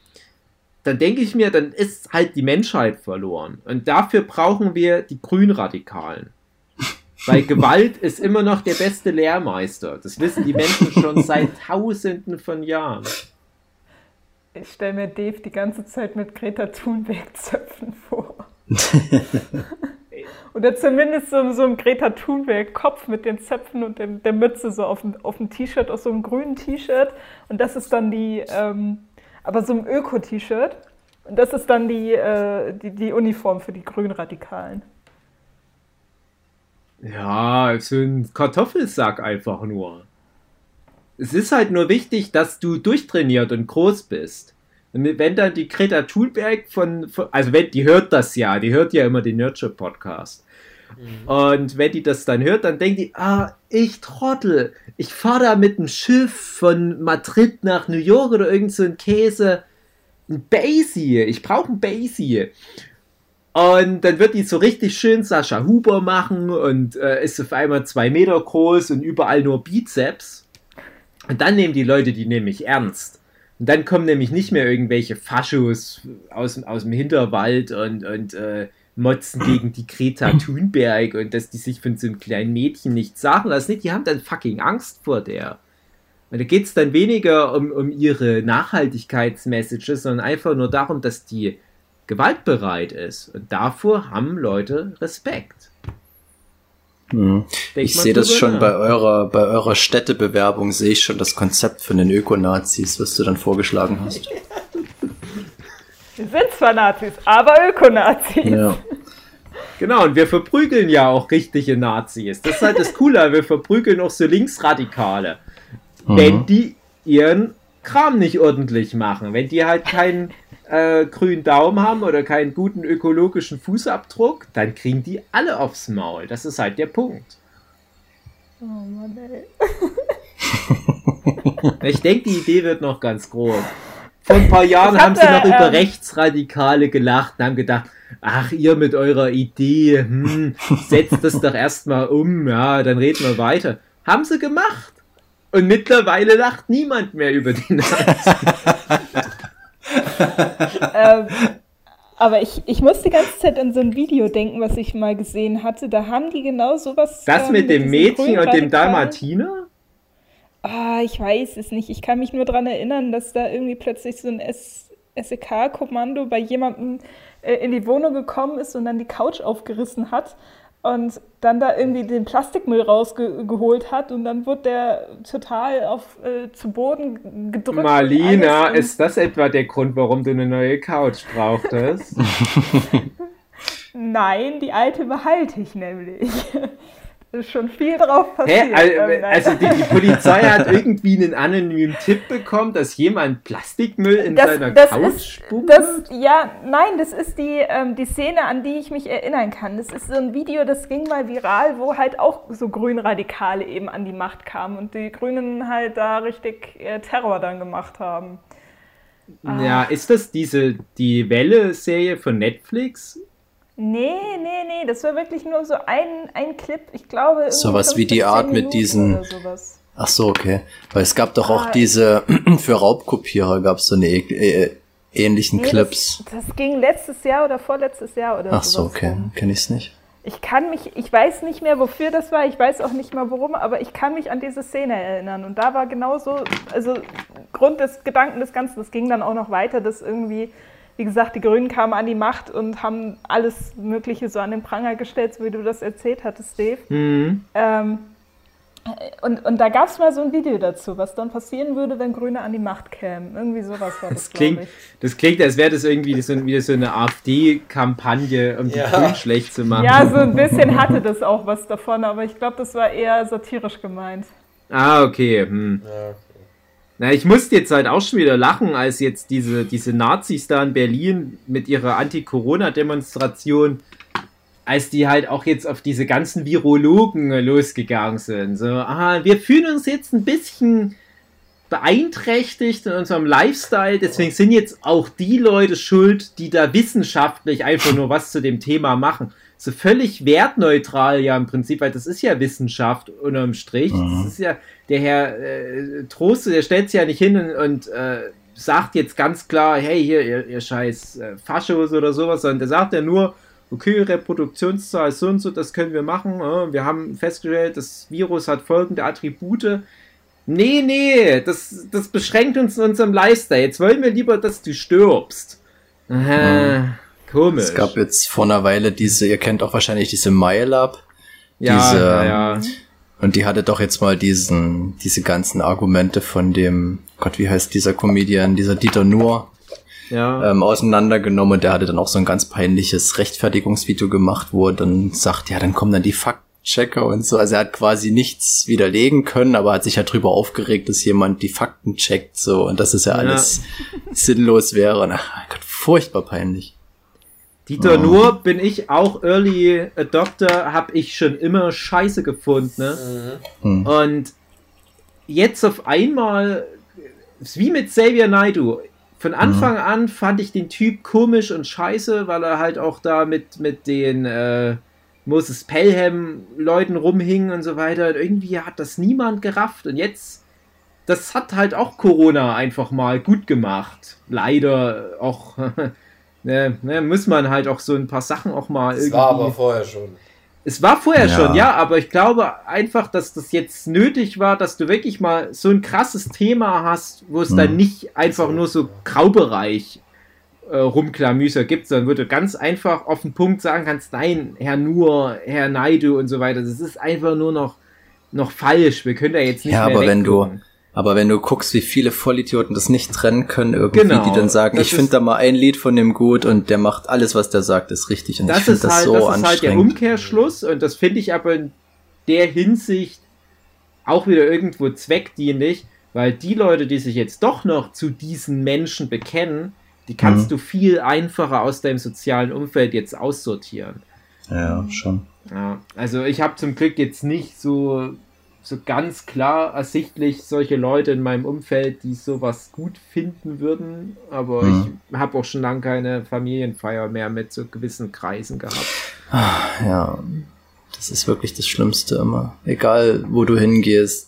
dann denke ich mir, dann ist halt die Menschheit verloren. Und dafür brauchen wir die Grünradikalen. Weil Gewalt ist immer noch der beste Lehrmeister. Das wissen die Menschen schon seit Tausenden von Jahren. Ich stelle mir Dave die ganze Zeit mit Greta Thunberg Zöpfen vor. Oder zumindest so, so ein Greta Thunberg Kopf mit den Zöpfen und dem, der Mütze so auf dem, auf dem T-Shirt, aus so einem grünen T-Shirt. Und das ist dann die, ähm, aber so ein Öko-T-Shirt. Und das ist dann die, äh, die, die Uniform für die Grünradikalen. Ja, so ein Kartoffelsack einfach nur. Es ist halt nur wichtig, dass du durchtrainiert und groß bist. Und wenn dann die Greta Thunberg von, von also wenn, die hört das ja, die hört ja immer den Nurture Podcast. Und wenn die das dann hört, dann denkt die, ah, ich Trottel, ich fahre da mit dem Schiff von Madrid nach New York oder irgend so ein Käse. Ein Basie, ich brauche ein Basie. Und dann wird die so richtig schön Sascha Huber machen und äh, ist auf einmal zwei Meter groß und überall nur Bizeps. Und dann nehmen die Leute die nämlich ernst. Und dann kommen nämlich nicht mehr irgendwelche Faschos aus, aus dem Hinterwald und, und äh, motzen gegen die Greta Thunberg und dass die sich von so einem kleinen Mädchen nichts sagen lassen. Die haben dann fucking Angst vor der. Und da geht es dann weniger um, um ihre Nachhaltigkeitsmessages, sondern einfach nur darum, dass die gewaltbereit ist. Und davor haben Leute Respekt. Hm. Ich sehe das schon nach. bei eurer, bei eurer Städtebewerbung, sehe ich schon das Konzept von den Ökonazis, was du dann vorgeschlagen hast. Wir sind zwar Nazis, aber Ökonazis. Ja. Genau, und wir verprügeln ja auch richtige Nazis. Das ist halt das Coole, wir verprügeln auch so Linksradikale. Wenn die ihren Kram nicht ordentlich machen, wenn die halt keinen äh, grünen Daumen haben oder keinen guten ökologischen Fußabdruck, dann kriegen die alle aufs Maul. Das ist halt der Punkt. Oh Mann, ey. Ich denke, die Idee wird noch ganz groß. Vor ein paar Jahren Ich haben sie noch hatte, über ähm, Rechtsradikale gelacht und haben gedacht, ach, ihr mit eurer Idee, hm, setzt das doch erstmal um, ja, dann reden wir weiter. Haben sie gemacht. Und mittlerweile lacht niemand mehr über die Nazis. ähm, Aber ich, ich muss die ganze Zeit an so ein Video denken, was ich mal gesehen hatte. Da haben die genau sowas. Das ähm, mit dem Mädchen und dem Dalmatiner? Ah, ich weiß es nicht. Ich kann mich nur daran erinnern, dass da irgendwie plötzlich so ein SEK-Kommando bei jemandem äh, in die Wohnung gekommen ist und dann die Couch aufgerissen hat und dann da irgendwie den Plastikmüll rausgeholt hat und dann wurde der total auf äh, zu Boden gedrückt. Marlina, ist das etwa der Grund, warum du eine neue Couch brauchtest? Nein, die alte behalte ich nämlich. Ist schon viel drauf passiert. Hä? Ähm, Al- nein. Also die, die Polizei hat irgendwie einen anonymen Tipp bekommen, dass jemand Plastikmüll in das, seiner das Couch ist, spuckt? das, ja, nein, das ist die, ähm, die Szene, an die ich mich erinnern kann. Das ist so ein Video, das ging mal viral, wo halt auch so Grünradikale eben an die Macht kamen und die Grünen halt da richtig äh, Terror dann gemacht haben. Ja, ist das diese die Welle-Serie von Netflix? Nee, nee, nee, das war wirklich nur so ein, ein Clip, ich glaube. Sowas wie die Art mit diesen-. Ach so, okay. Weil es gab doch auch Ah. diese, für Raubkopierer gab es so eine äh, äh, ähnlichen Nee, Clips. Das, das ging letztes Jahr oder vorletztes Jahr oder Ach so, okay. Kenne ich's nicht. Ich kann mich, ich weiß nicht mehr, wofür das war, ich weiß auch nicht mal warum, aber ich kann mich an diese Szene erinnern. Und da war genauso, also Grund des Gedanken des Ganzen, das ging dann auch noch weiter, dass irgendwie, wie gesagt, die Grünen kamen an die Macht und haben alles Mögliche so an den Pranger gestellt, so wie du das erzählt hattest, Dave. Mhm. Ähm, und, und da gab es mal so ein Video dazu, was dann passieren würde, wenn Grüne an die Macht kämen. Irgendwie sowas war das, Das klingt, das klingt, als wäre das irgendwie so, wieder so eine AfD-Kampagne, um die Ja. Grünen schlecht zu machen. Ja, so ein bisschen hatte das auch was davon, aber ich glaube, das war eher satirisch gemeint. Ah, okay. Hm. Ja, okay. Na, ich musste jetzt halt auch schon wieder lachen, als jetzt diese, diese Nazis da in Berlin mit ihrer Anti-Corona-Demonstration, als die halt auch jetzt auf diese ganzen Virologen losgegangen sind. So, aha, wir fühlen uns jetzt ein bisschen beeinträchtigt in unserem Lifestyle, deswegen sind jetzt auch die Leute schuld, die da wissenschaftlich einfach nur was zu dem Thema machen. So völlig wertneutral ja im Prinzip, weil das ist ja Wissenschaft unterm Strich. Das ist ja, der Herr äh, Troste, der stellt sich ja nicht hin und, und äh, sagt jetzt ganz klar, hey, hier, ihr, ihr scheiß äh, Faschos oder sowas, sondern der sagt ja nur, okay, Reproduktionszahl ist so und so, das können wir machen. äh, Wir haben festgestellt, das Virus hat folgende Attribute. Nee, nee, das, das beschränkt uns in unserem Lifestyle. Jetzt wollen wir lieber, dass du stirbst. Aha, komisch. Es gab jetzt vor einer Weile diese, ihr kennt auch wahrscheinlich diese MyLab. ja, diese- ja, ja. Und die hatte doch jetzt mal diesen, diese ganzen Argumente von dem, Gott, wie heißt dieser Comedian, dieser Dieter Nuhr, ja. ähm, auseinandergenommen und der hatte dann auch so ein ganz peinliches Rechtfertigungsvideo gemacht, wo er dann sagt, ja, dann kommen dann die Faktenchecker und so. Also er hat quasi nichts widerlegen können, aber hat sich halt drüber aufgeregt, dass jemand die Fakten checkt, so, und dass es ja, Ja. alles sinnlos wäre. Und, ach mein Gott, furchtbar peinlich. Dieter Oh. Nur bin ich auch Early Adopter, habe ich schon immer scheiße gefunden. Ne? Hm. Und jetzt auf einmal, ist wie mit Xavier Naidoo. Von Anfang an fand ich den Typ komisch und scheiße, weil er halt auch da mit, mit den äh, Moses Pelham Leuten rumhing und so weiter. Und irgendwie hat das niemand gerafft. Und jetzt, das hat halt auch Corona einfach mal gut gemacht. Leider auch, ne, ne, muss man halt auch so ein paar Sachen auch mal Das irgendwie. war aber vorher schon. Es war vorher Ja. schon, ja, aber ich glaube einfach, dass das jetzt nötig war, dass du wirklich mal so ein krasses Thema hast, wo es Hm. dann nicht einfach nur so Graubereich äh, rumklamüser gibt, sondern wo du ganz einfach auf den Punkt sagen kannst, nein, Herr Nur, Herr Naidu und so weiter, das ist einfach nur noch, noch falsch. Wir können da jetzt nicht Ja, mehr aber wenn du-. Aber wenn du guckst, wie viele Vollidioten das nicht trennen können, irgendwie, Genau, die dann sagen, das ich finde da mal ein Lied von dem gut und der macht alles, was der sagt, ist richtig. Und ich das finde ist das halt, so das ist halt der anstrengend. Umkehrschluss und das finde ich aber in der Hinsicht auch wieder irgendwo zweckdienlich, weil die Leute, die sich jetzt doch noch zu diesen Menschen bekennen, die kannst Mhm. du viel einfacher aus deinem sozialen Umfeld jetzt aussortieren. ja, schon. Ja, also ich habe zum Glück jetzt nicht so, so ganz klar ersichtlich solche Leute in meinem Umfeld, die sowas gut finden würden, aber Mhm. ich habe auch schon lange keine Familienfeier mehr mit so gewissen Kreisen gehabt. Ja, das ist wirklich das Schlimmste immer. Egal, wo du hingehst,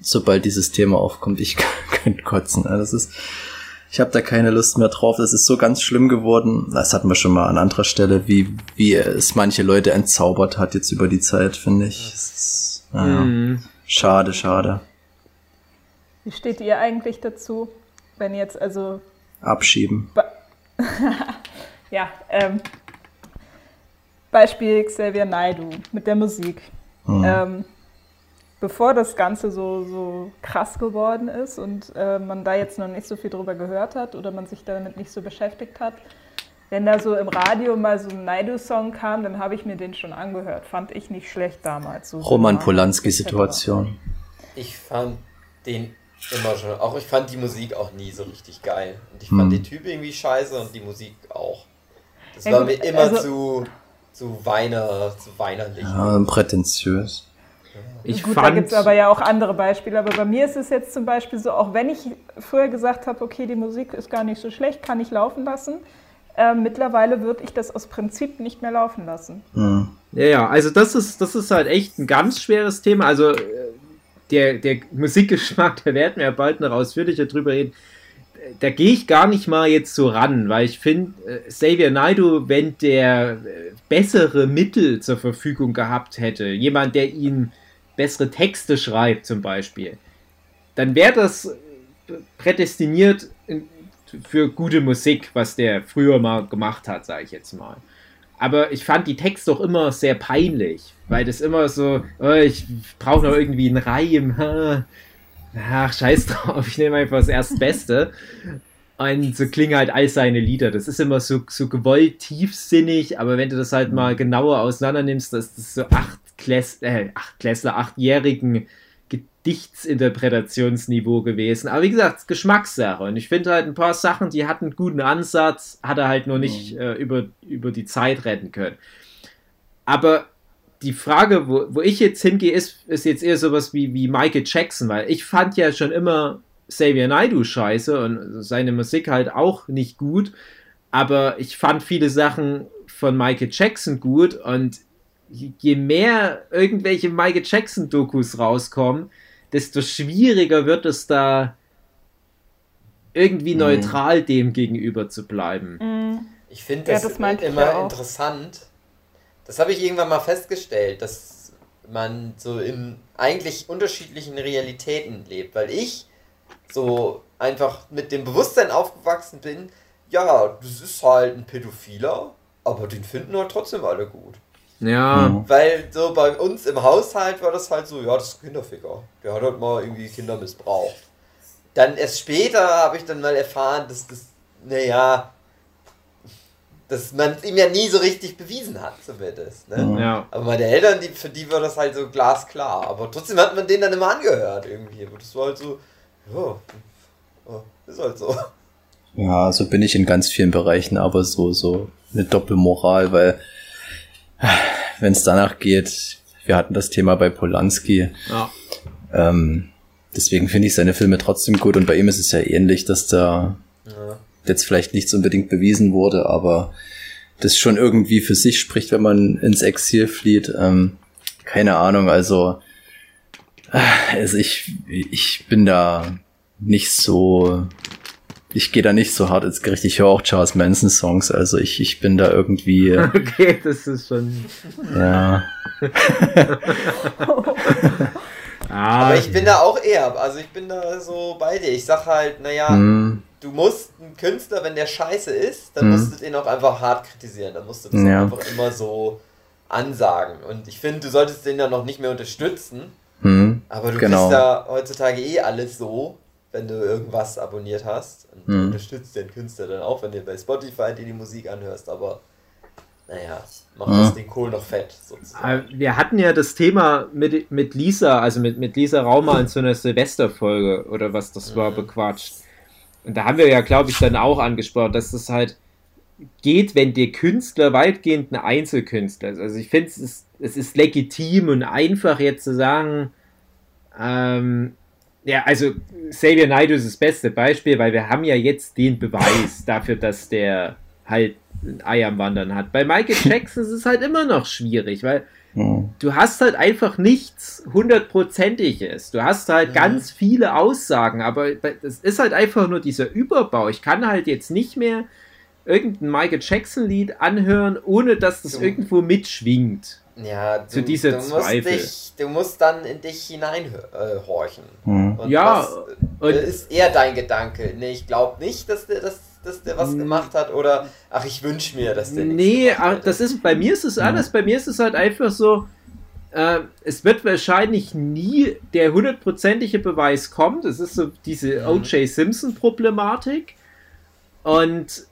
sobald dieses Thema aufkommt, ich könnte kotzen. Also Das ist, Ich habe da keine Lust mehr drauf. Das ist so ganz schlimm geworden. Das hatten wir schon mal an anderer Stelle, wie, wie es manche Leute entzaubert hat jetzt über die Zeit, finde ich. Ist, naja, Mhm. Schade, schade. Wie steht ihr eigentlich dazu, wenn jetzt also Abschieben. Ja, ähm, Beispiel Xavier Naidu mit der Musik. Ähm, bevor das Ganze so, so krass geworden ist und äh, man da jetzt noch nicht so viel drüber gehört hat oder man sich damit nicht so beschäftigt hat, wenn da so im Radio mal so ein Naidu-Song kam, dann habe ich mir den schon angehört. Fand ich nicht schlecht damals. So Roman Polanski-Situation. Ich fand den immer schon, auch ich fand die Musik auch nie so richtig geil. Und ich fand Hm. den Typ irgendwie scheiße und die Musik auch. Das Ja, war mir immer also- zu, zu weiner, zu weinerlich. Ja, prätentiös. Ich Gut, da fand, gibt es aber ja auch andere Beispiele. Aber bei mir ist es jetzt zum Beispiel so, auch wenn ich früher gesagt habe, okay, die Musik ist gar nicht so schlecht, kann ich laufen lassen. Äh, mittlerweile würde ich das aus Prinzip nicht mehr laufen lassen. Hm. Ja, ja, also das ist, das ist halt echt ein ganz schweres Thema. Also äh, der, der Musikgeschmack, da werden wir ja bald noch ausführlicher drüber reden. Da gehe ich gar nicht mal jetzt so ran, weil ich finde, äh, Xavier Naidoo, wenn der äh, bessere Mittel zur Verfügung gehabt hätte, jemand, der ihn bessere Texte schreibt zum Beispiel, dann wäre das äh, prädestiniert in- für gute Musik, was der früher mal gemacht hat, sage ich jetzt mal. Aber ich fand die Texte doch immer sehr peinlich, weil das immer so, oh, ich brauche noch irgendwie einen Reim. Ach, scheiß drauf, ich nehme einfach das Erstbeste. Und so klingen halt all seine Lieder. Das ist immer so, so gewollt tiefsinnig, aber wenn du das halt mal genauer auseinander nimmst, das ist so acht Kläss, äh, acht Klässler, achtjährigen Gedichtsinterpretationsniveau gewesen. Aber wie gesagt, Geschmackssache. Und ich finde halt ein paar Sachen, die hatten einen guten Ansatz, hat er halt nur nicht äh, über, über die Zeit retten können. Aber die Frage, wo, wo ich jetzt hingehe, ist, ist jetzt eher sowas wie, wie Michael Jackson, weil ich fand ja schon immer Xavier Naidoo scheiße und seine Musik halt auch nicht gut. Aber ich fand viele Sachen von Michael Jackson gut und je mehr irgendwelche Michael Jackson-Dokus rauskommen, desto schwieriger wird es da irgendwie Mhm. neutral dem gegenüber zu bleiben. Ich finde Ja, das, das meinte ich immer ja interessant. Das habe ich irgendwann mal festgestellt, dass man so in eigentlich unterschiedlichen Realitäten lebt, weil ich so einfach mit dem Bewusstsein aufgewachsen bin, ja, das ist halt ein Pädophiler, aber den finden halt trotzdem alle gut. Ja, Mhm. Weil so bei uns im Haushalt war das halt so, ja, das ist ein Kinderficker. Der hat halt mal irgendwie Kinder missbraucht. Dann erst später habe ich dann mal erfahren, dass das, naja, dass man es ihm ja nie so richtig bewiesen hat, zumindest. Ne? Mhm. ja. Aber meine Eltern, die, für die war das halt so glasklar. Aber trotzdem hat man den dann immer angehört irgendwie. Aber das war halt so, ja, ja, ist halt so. Ja, so bin ich in ganz vielen Bereichen, aber so, so eine Doppelmoral, weil wenn es danach geht, wir hatten das Thema bei Polanski, ja. ähm, deswegen finde ich seine Filme trotzdem gut und bei ihm ist es ja ähnlich, dass da Ja. jetzt vielleicht nichts unbedingt bewiesen wurde, aber das schon irgendwie für sich spricht, wenn man ins Exil flieht. Ähm, keine Ahnung, also, äh, also ich, ich bin da nicht so, ich gehe da nicht so hart ins Gericht. Ich höre auch Charles Manson Songs, also ich, ich bin da irgendwie, äh, Okay, das ist schon. ja, Ah, Aber ich bin da auch eher, also ich bin da so bei dir. Ich sag halt, naja, hm, du musst einen Künstler, wenn der scheiße ist, dann Mhm. musst du den auch einfach hart kritisieren. Dann musst du das Ja. einfach immer so ansagen. Und ich finde, du solltest den dann noch nicht mehr unterstützen. hm, Aber du Genau. kriegst ja heutzutage eh alles so, wenn du irgendwas abonniert hast. Und du Mhm. unterstützt den Künstler dann auch, wenn du bei Spotify dir die Musik anhörst. Aber naja, mach Mhm. das den Kohl noch fett, sozusagen. wir hatten ja das Thema mit, mit Lisa, also mit, mit Lisa Raumer in so einer Silvesterfolge oder was das war, Mhm. bequatscht. Und da haben wir ja, glaube ich, dann auch angesprochen, dass das halt geht, wenn der Künstler weitgehend ein Einzelkünstler ist. Also ich finde, es ist, es ist legitim und einfach jetzt zu sagen, ähm, ja, also Xavier Naidoo ist das beste Beispiel, weil wir haben ja jetzt den Beweis dafür, dass der halt ein Ei am Wandern hat. Bei Michael Jackson ist es halt immer noch schwierig, weil Hm. du hast halt einfach nichts hundertprozentiges. Du hast halt Mhm. ganz viele Aussagen, aber das ist halt einfach nur dieser Überbau. Ich kann halt jetzt nicht mehr irgendein Michael Jackson Lied anhören, ohne dass das Du- irgendwo mitschwingt. Ja, du, Zu dieser du musst Zweifel. dich, du musst dann in dich hineinhorchen. Hm. Und Ja, was und- äh, ist eher dein Gedanke? Nee, ich glaube nicht, dass der, dass, dass der was Mm. gemacht hat oder ach, ich wünsche mir, dass der nichts Nee, gemacht hätte. das ist bei mir ist es anders. Bei mir ist es halt einfach so. Äh, es wird wahrscheinlich nie der hundertprozentige Beweis kommen. Das ist so diese Mhm. O.J. Simpson-Problematik. Und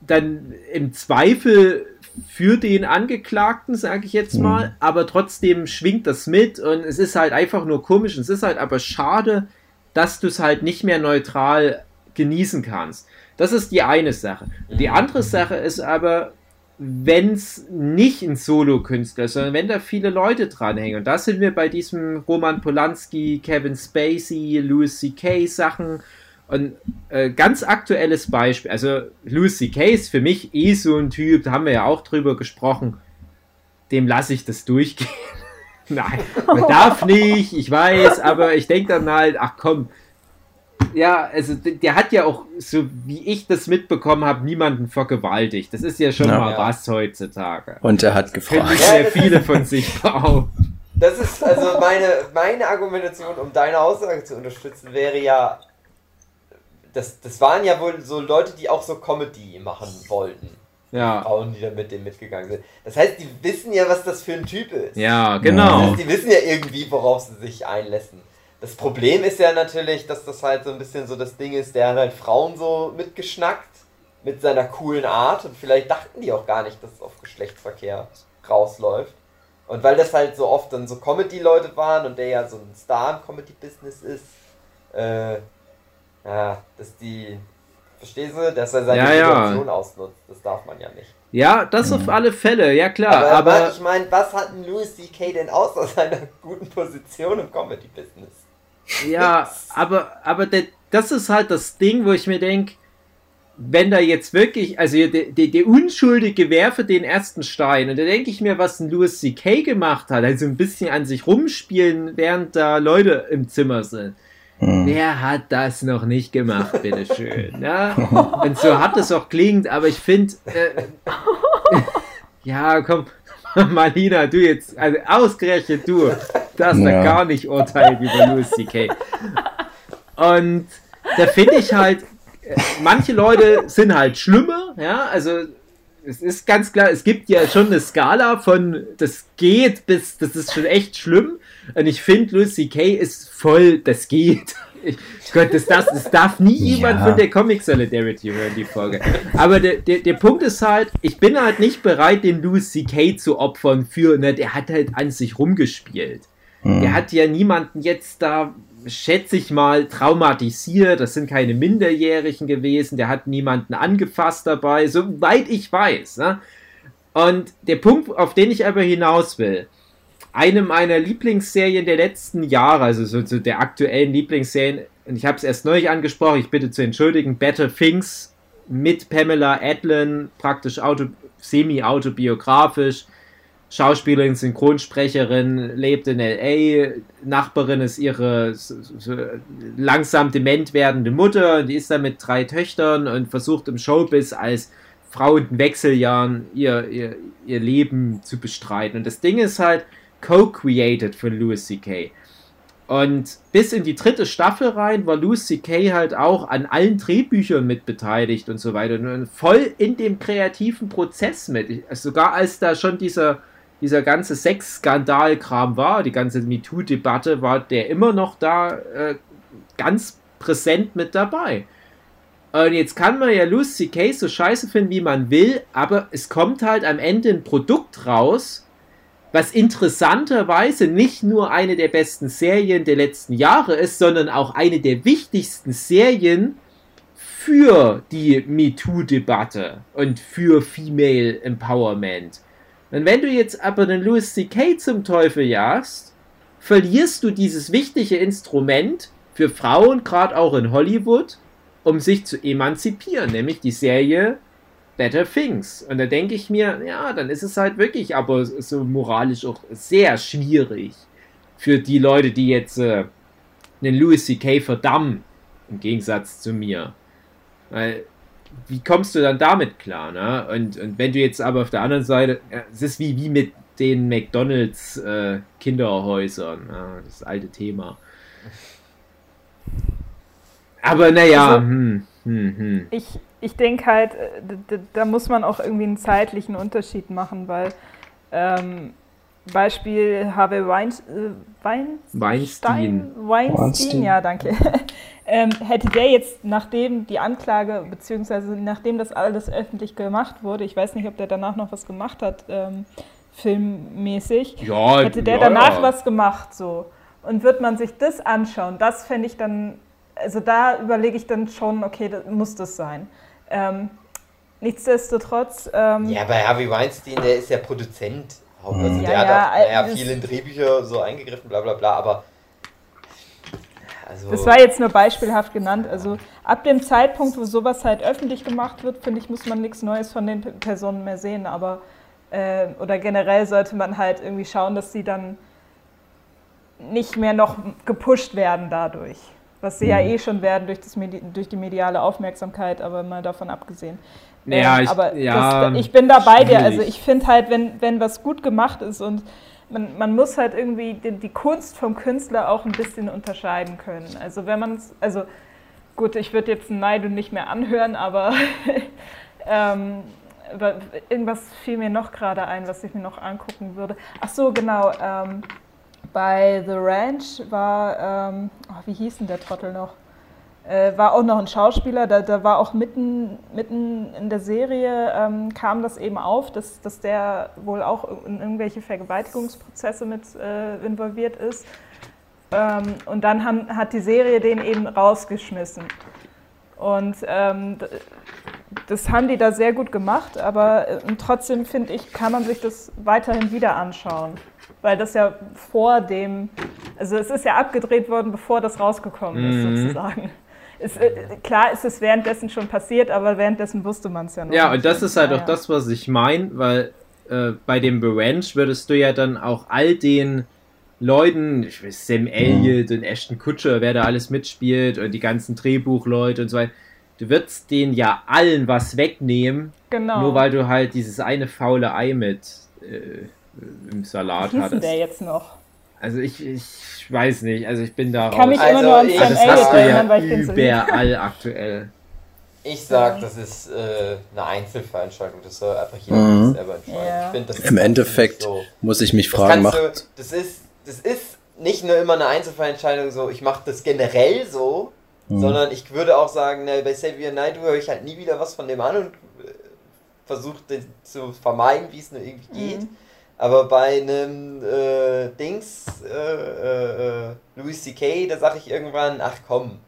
dann im Zweifel für den Angeklagten, sage ich jetzt Mhm. mal, aber trotzdem schwingt das mit und es ist halt einfach nur komisch. Und es ist halt aber schade, dass du es halt nicht mehr neutral genießen kannst. Das ist die eine Sache. Die Mhm. andere Sache ist aber, wenn es nicht ein Solo-Künstler ist, sondern wenn da viele Leute dranhängen. Und da sind wir bei diesem Roman Polanski, Kevin Spacey, Louis C.K. Sachen. Und äh, ganz aktuelles Beispiel, also Louis C.K. ist für mich eh so ein Typ, da haben wir ja auch drüber gesprochen, dem lasse ich das durchgehen. Nein, man darf nicht, ich weiß, aber ich denke dann halt, ach komm, ja, also der, der hat ja auch, so wie ich das mitbekommen habe, niemanden vergewaltigt. Das ist ja schon Ja. mal Ja. was heutzutage. Und er hat gefragt. Ja, sehr viele von sich behaupten. Das ist also meine, meine Argumentation, um deine Aussage zu unterstützen, wäre ja, das, das waren ja wohl so Leute, die auch so Comedy machen wollten. Ja, Frauen, die da mit dem mitgegangen sind. Das heißt, die wissen ja, was das für ein Typ ist. ja, Das genau. heißt, die wissen ja irgendwie, worauf sie sich einlassen. Das Problem ist ja natürlich, dass das halt so ein bisschen so das Ding ist, der hat halt Frauen so mitgeschnackt mit seiner coolen Art und vielleicht dachten die auch gar nicht, dass es auf Geschlechtsverkehr rausläuft. Und weil das halt so oft dann so Comedy-Leute waren und der ja so ein Star im Comedy-Business ist, äh, ja, dass die, verstehst du, dass er seine Ja, ja. Situation ausnutzt, das darf man ja nicht. Ja, das auf alle Fälle, ja klar. Aber, Aber, aber ich meine, was hat ein Louis C.K. denn außer seiner guten Position im Comedy-Business? Ja, aber, aber der, das ist halt das Ding, wo ich mir denke, wenn da jetzt wirklich, also der, der, der Unschuldige werfe den ersten Stein und da denke ich mir, was ein Louis C.K. gemacht hat, also ein bisschen an sich rumspielen, während da Leute im Zimmer sind. Hm. Wer hat das noch nicht gemacht, bitteschön? Ja? Und so hat es auch klingt, aber ich finde, äh, ja, komm, Marlina, du jetzt, also ausgerechnet du, darfst da Ja. gar nicht urteilen über Louis C.K. Und da finde ich halt, äh, manche Leute sind halt schlimmer, ja, also es ist ganz klar, es gibt ja schon eine Skala von das geht bis das ist schon echt schlimm. Und ich finde, Louis C.K. ist voll, das geht. Ich, Gott, das, das, das darf nie jemand Ja. von der Comic Solidarity hören, die Folge. Aber der, der, der Punkt ist halt, ich bin halt nicht bereit, den Louis C.K. zu opfern für, ne, der hat halt an sich rumgespielt. Hm. Der hat ja niemanden jetzt da, schätze ich mal, traumatisiert. Das sind keine Minderjährigen gewesen. Der hat niemanden angefasst dabei, soweit ich weiß. Ne? Und der Punkt, auf den ich aber hinaus will, eine meiner Lieblingsserien der letzten Jahre, also so, so der aktuellen Lieblingsserien, und ich habe es erst neulich angesprochen, ich bitte zu entschuldigen, Better Things mit Pamela Adlon, praktisch auto, semi-autobiografisch. Schauspielerin, Synchronsprecherin, lebt in L.A., Nachbarin ist ihre so, so langsam dement werdende Mutter, die ist da mit drei Töchtern und versucht im Showbiz als Frau in Wechseljahren ihr, ihr, ihr Leben zu bestreiten. Und das Ding ist halt co-created von Louis C.K. Und bis in die dritte Staffel rein war Louis C.K. halt auch an allen Drehbüchern mit beteiligt und so weiter. Und voll in dem kreativen Prozess mit. Sogar als da schon dieser, dieser ganze Sexskandalkram war, die ganze MeToo-Debatte, war der immer noch da äh, ganz präsent mit dabei. Und jetzt kann man ja Louis C.K. so scheiße finden, wie man will, aber es kommt halt am Ende ein Produkt raus, was interessanterweise nicht nur eine der besten Serien der letzten Jahre ist, sondern auch eine der wichtigsten Serien für die MeToo-Debatte und für Female Empowerment. Und wenn du jetzt aber den Louis C.K. zum Teufel jagst, verlierst du dieses wichtige Instrument für Frauen, gerade auch in Hollywood, um sich zu emanzipieren, nämlich die Serie better things. Und da denke ich mir, ja, dann ist es halt wirklich aber so moralisch auch sehr schwierig für die Leute, die jetzt äh, den Louis C.K. verdammen, im Gegensatz zu mir. Weil, wie kommst du dann damit klar, ne? Und, und wenn du jetzt aber auf der anderen Seite, es ist wie, wie mit den McDonalds äh, Kinderhäusern, ja, das alte Thema. Aber naja, Also- hm, hm, hm. Ich, ich denke halt, äh, da muss man auch irgendwie einen zeitlichen Unterschied machen, weil ähm, Beispiel Harvey Weins, äh, Weinstein, Weinstein. Weinstein, Weinstein. ja, danke. ähm, hätte der jetzt, nachdem die Anklage, beziehungsweise nachdem das alles öffentlich gemacht wurde, ich weiß nicht, ob der danach noch was gemacht hat, ähm, filmmäßig, Ja, hätte der ja, danach ja. was gemacht so. Und wird man sich das anschauen, das fände ich dann, also da überlege ich dann schon, okay, das muss das sein. Ähm, nichtsdestotrotz, ähm, Ja, bei Harvey Weinstein, der ist ja Produzent. Also Mhm. der Ja, hat ja, auch naja, viel in Drehbücher so eingegriffen, bla bla bla, aber. Also, das war jetzt nur beispielhaft genannt. Also ab dem Zeitpunkt, wo sowas halt öffentlich gemacht wird, finde ich, muss man nichts Neues von den Personen mehr sehen. Aber äh, oder generell sollte man halt irgendwie schauen, dass sie dann nicht mehr noch gepusht werden dadurch. Was sie ja Mhm. eh schon werden durch, das Medi durch die mediale Aufmerksamkeit, aber mal davon abgesehen. Ja, Ähm, ich- aber ja, das, ich bin da bei dir. Also ich finde halt, wenn, wenn was gut gemacht ist und man, man muss halt irgendwie die, die Kunst vom Künstler auch ein bisschen unterscheiden können. Also wenn man es, also gut, ich würde jetzt Naidu nicht mehr anhören, aber ähm, wa- irgendwas fiel mir noch gerade ein, was ich mir noch angucken würde. Ach so, genau. Ähm, bei The Ranch war, ähm, oh, wie hieß denn der Trottel noch? Äh, war auch noch ein Schauspieler, da, da war auch mitten, mitten in der Serie, ähm, kam das eben auf, dass, dass der wohl auch in irgendwelche Vergewaltigungsprozesse mit äh, involviert ist. Ähm, und dann haben, hat die Serie den eben rausgeschmissen. Und ähm, das haben die da sehr gut gemacht, aber äh, trotzdem finde ich, kann man sich das weiterhin wieder anschauen. Weil das ja vor dem, also es ist ja abgedreht worden, bevor das rausgekommen ist, Mhm. sozusagen. Es, äh, klar ist es währenddessen schon passiert, aber währenddessen wusste man es ja noch. Ja, nicht. und das ist halt Naja. auch das, was ich meine, weil äh, bei dem Revenge würdest du ja dann auch all den Leuten, ich weiß, Sam Elliott und Ashton Kutcher, wer da alles mitspielt und die ganzen Drehbuchleute und so weiter, du würdest denen ja allen was wegnehmen, Genau. nur weil du halt dieses eine faule Ei mit äh, im Salat denn hattest. der jetzt noch? Also ich, ich weiß nicht, also ich bin da Kann mich raus. immer Also nur an ich- Sam das hast du erinnern, weil ich den so überall aktuell. ich sag, das ist äh, eine Einzelveranstaltung, das soll einfach jeder Mhm. selber entscheiden. Ja. Ich find, das Im Endeffekt so. muss ich mich Das, fragen, kannst macht, du, das, ist, das ist nicht nur immer eine Einzelfallentscheidung so, ich mache das generell so, Mhm. sondern ich würde auch sagen, ne, bei Xavier Naidoo höre ich halt nie wieder was von dem an und äh, versuche den zu vermeiden, wie es nur irgendwie geht. Mhm. Aber bei einem äh, Dings, äh, äh, äh, Louis C.K., da sage ich irgendwann, ach komm,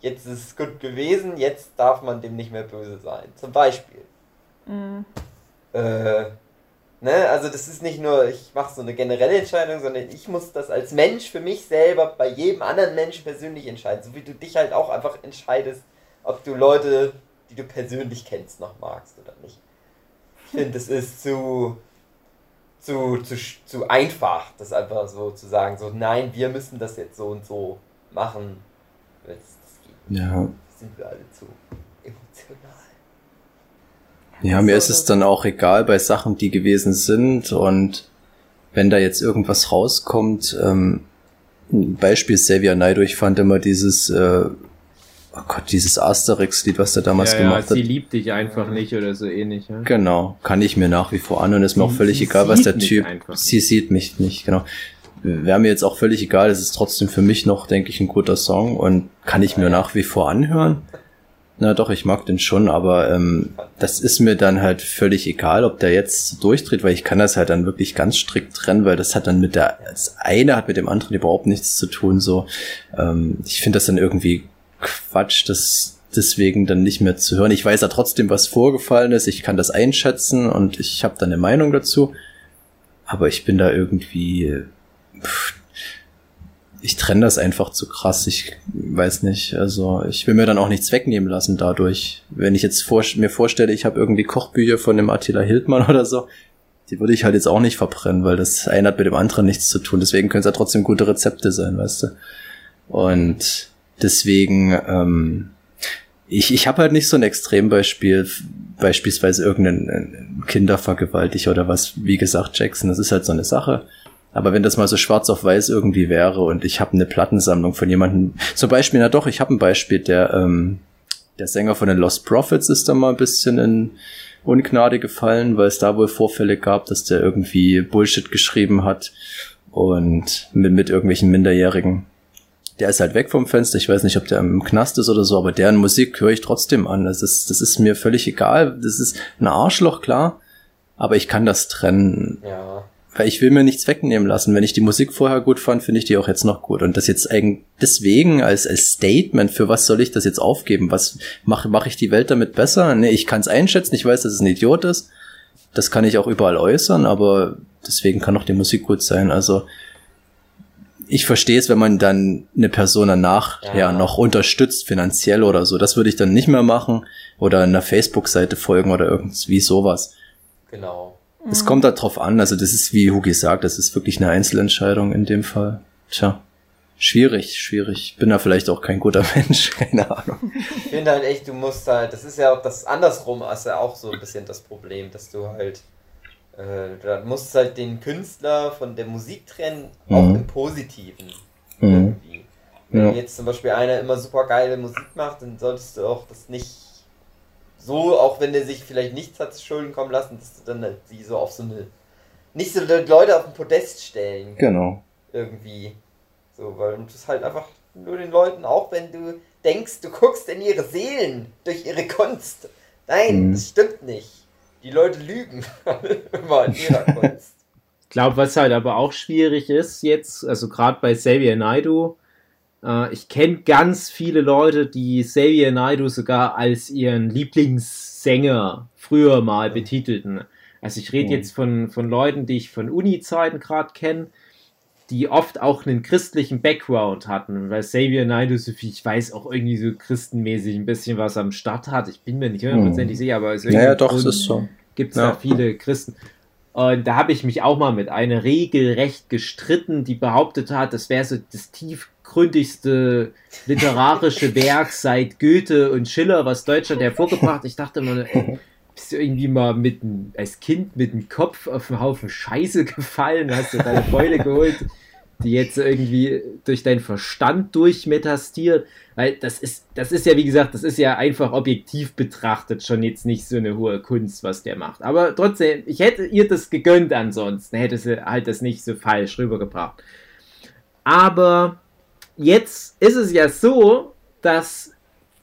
jetzt ist es gut gewesen, jetzt darf man dem nicht mehr böse sein. Zum Beispiel. Mhm. Äh, ne, also das ist nicht nur, ich mache so eine generelle Entscheidung, sondern ich muss das als Mensch für mich selber bei jedem anderen Menschen persönlich entscheiden. So wie du dich halt auch einfach entscheidest, ob du Leute, die du persönlich kennst, noch magst oder nicht. Ich finde, das ist zu, zu, zu, zu einfach, das einfach so zu sagen, so nein, wir müssen das jetzt so und so machen. Das, das geht. ja, Sind wir alle zu emotional. Ja, mir ist es dann auch egal bei Sachen, die gewesen sind und wenn da jetzt irgendwas rauskommt, ähm, ein Beispiel Xavier Naidoo, ich fand immer dieses, äh, oh Gott, dieses Asterix-Lied, was der damals ja, ja, gemacht sie hat. liebt dich einfach nicht oder so ähnlich. Ja? Genau, kann ich mir nach wie vor an und ist mir auch Sie- völlig sie egal, was der Typ, sie sieht mich nicht, genau. Wäre mir jetzt auch völlig egal, es ist trotzdem für mich noch, denke ich, ein guter Song und kann ich mir nach wie vor anhören. Na doch, ich mag den schon, aber ähm, das ist mir dann halt völlig egal, ob der jetzt durchdreht, weil ich kann das halt dann wirklich ganz strikt trennen, weil das hat dann mit der, das eine hat mit dem anderen überhaupt nichts zu tun, so. Ähm, ich finde das dann irgendwie Quatsch, das deswegen dann nicht mehr zu hören. Ich weiß ja trotzdem, was vorgefallen ist, ich kann das einschätzen und ich habe dann eine Meinung dazu, aber ich bin da irgendwie, ich trenne das einfach zu krass. Ich weiß nicht. Also ich will mir dann auch nichts wegnehmen lassen dadurch. Wenn ich jetzt vor, mir vorstelle, ich habe irgendwie Kochbücher von dem Attila Hildmann oder so, die würde ich halt jetzt auch nicht verbrennen, weil das eine hat mit dem anderen nichts zu tun. Deswegen können es ja trotzdem gute Rezepte sein, weißt du. Und deswegen, ähm, ich, ich habe halt nicht so ein Extrembeispiel, beispielsweise irgendein Kindervergewaltiger oder was, wie gesagt, Jackson, das ist halt so eine Sache. Aber wenn das mal so schwarz auf weiß irgendwie wäre und ich habe eine Plattensammlung von jemandem, zum Beispiel, na doch, ich habe ein Beispiel, der, ähm, der Sänger von den Lost Prophets ist da mal ein bisschen in Ungnade gefallen, weil es da wohl Vorfälle gab, dass der irgendwie Bullshit geschrieben hat und mit, mit irgendwelchen Minderjährigen. Der ist halt weg vom Fenster. Ich weiß nicht, ob der im Knast ist oder so, aber deren Musik höre ich trotzdem an. Das ist, das ist mir völlig egal. Das ist ein Arschloch, klar. Aber ich kann das trennen. Ja. Weil ich will mir nichts wegnehmen lassen. Wenn ich die Musik vorher gut fand, finde ich die auch jetzt noch gut. Und das jetzt eigentlich deswegen als, als Statement, für was soll ich das jetzt aufgeben? Was mache mach ich die Welt damit besser? Nee, ich kann es einschätzen, ich weiß, dass es ein Idiot ist. Das kann ich auch überall äußern, aber deswegen kann auch die Musik gut sein. Also ich verstehe es, wenn man dann eine Person danach ja. ja noch unterstützt, finanziell oder so. Das würde ich dann nicht mehr machen. Oder einer Facebook-Seite folgen oder irgendwie sowas. Genau. Es mhm. kommt da drauf an, also das ist, wie Hugi sagt, das ist wirklich eine Einzelentscheidung in dem Fall. Tja, schwierig, schwierig. Bin da vielleicht auch kein guter Mensch, keine Ahnung. Ich finde halt echt, du musst halt, das ist ja auch das andersrum, ist ja auch so ein bisschen das Problem, dass du halt, äh, du musst halt den Künstler von der Musik trennen, mhm. auch im Positiven. Mhm. Irgendwie. Wenn ja. jetzt zum Beispiel einer immer super geile Musik macht, dann solltest du auch das nicht so, auch wenn der sich vielleicht nichts hat zu Schulden kommen lassen, dass du dann halt wie so auf so eine. Nicht so Leute auf den Podest stellen. Genau. Irgendwie. So, weil du das halt einfach nur den Leuten, auch wenn du denkst, du guckst in ihre Seelen durch ihre Kunst. Nein, mhm. das stimmt nicht. Die Leute lügen immer in ihrer Kunst. Ich glaube, was halt aber auch schwierig ist jetzt, also gerade bei Xavier Naidu, äh, ich kenne ganz viele Leute, die Xavier Naidoo sogar als ihren Lieblingssänger früher mal betitelten. Also ich rede mhm. jetzt von, von Leuten, die ich von Uni-Zeiten gerade kenne, die oft auch einen christlichen Background hatten, weil Xavier Naidoo, ich weiß, auch irgendwie so christenmäßig ein bisschen was am Start hat. Ich bin mir nicht hundertprozentig mhm. sicher, aber es naja, doch, ist so. Gibt es ja. da viele Christen. Und da habe ich mich auch mal mit einer regelrecht gestritten, die behauptet hat, das wäre so das tief tiefgründigste literarische Werk seit Goethe und Schiller, was Deutschland hervorgebracht. Ich dachte mal, ey, bist du irgendwie mal mit als Kind mit dem Kopf auf einen Haufen Scheiße gefallen, hast du deine Beule geholt, die jetzt irgendwie durch deinen Verstand durchmetastiert. Weil das ist, das ist ja, wie gesagt, das ist ja einfach objektiv betrachtet schon jetzt nicht so eine hohe Kunst, was der macht. Aber trotzdem, ich hätte ihr das gegönnt ansonsten, hätte sie halt das nicht so falsch rübergebracht. Aber jetzt ist es ja so, dass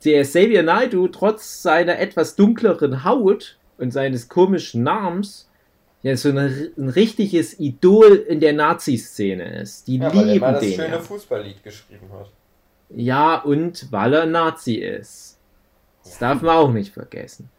der Xavier Naidoo trotz seiner etwas dunkleren Haut und seines komischen Namens ja so eine, ein richtiges Idol in der Nazi-Szene ist. Die ja, lieben weil er mal das den. schöne Fußballlied geschrieben hat. Ja, und weil er Nazi ist. Das darf man auch nicht vergessen.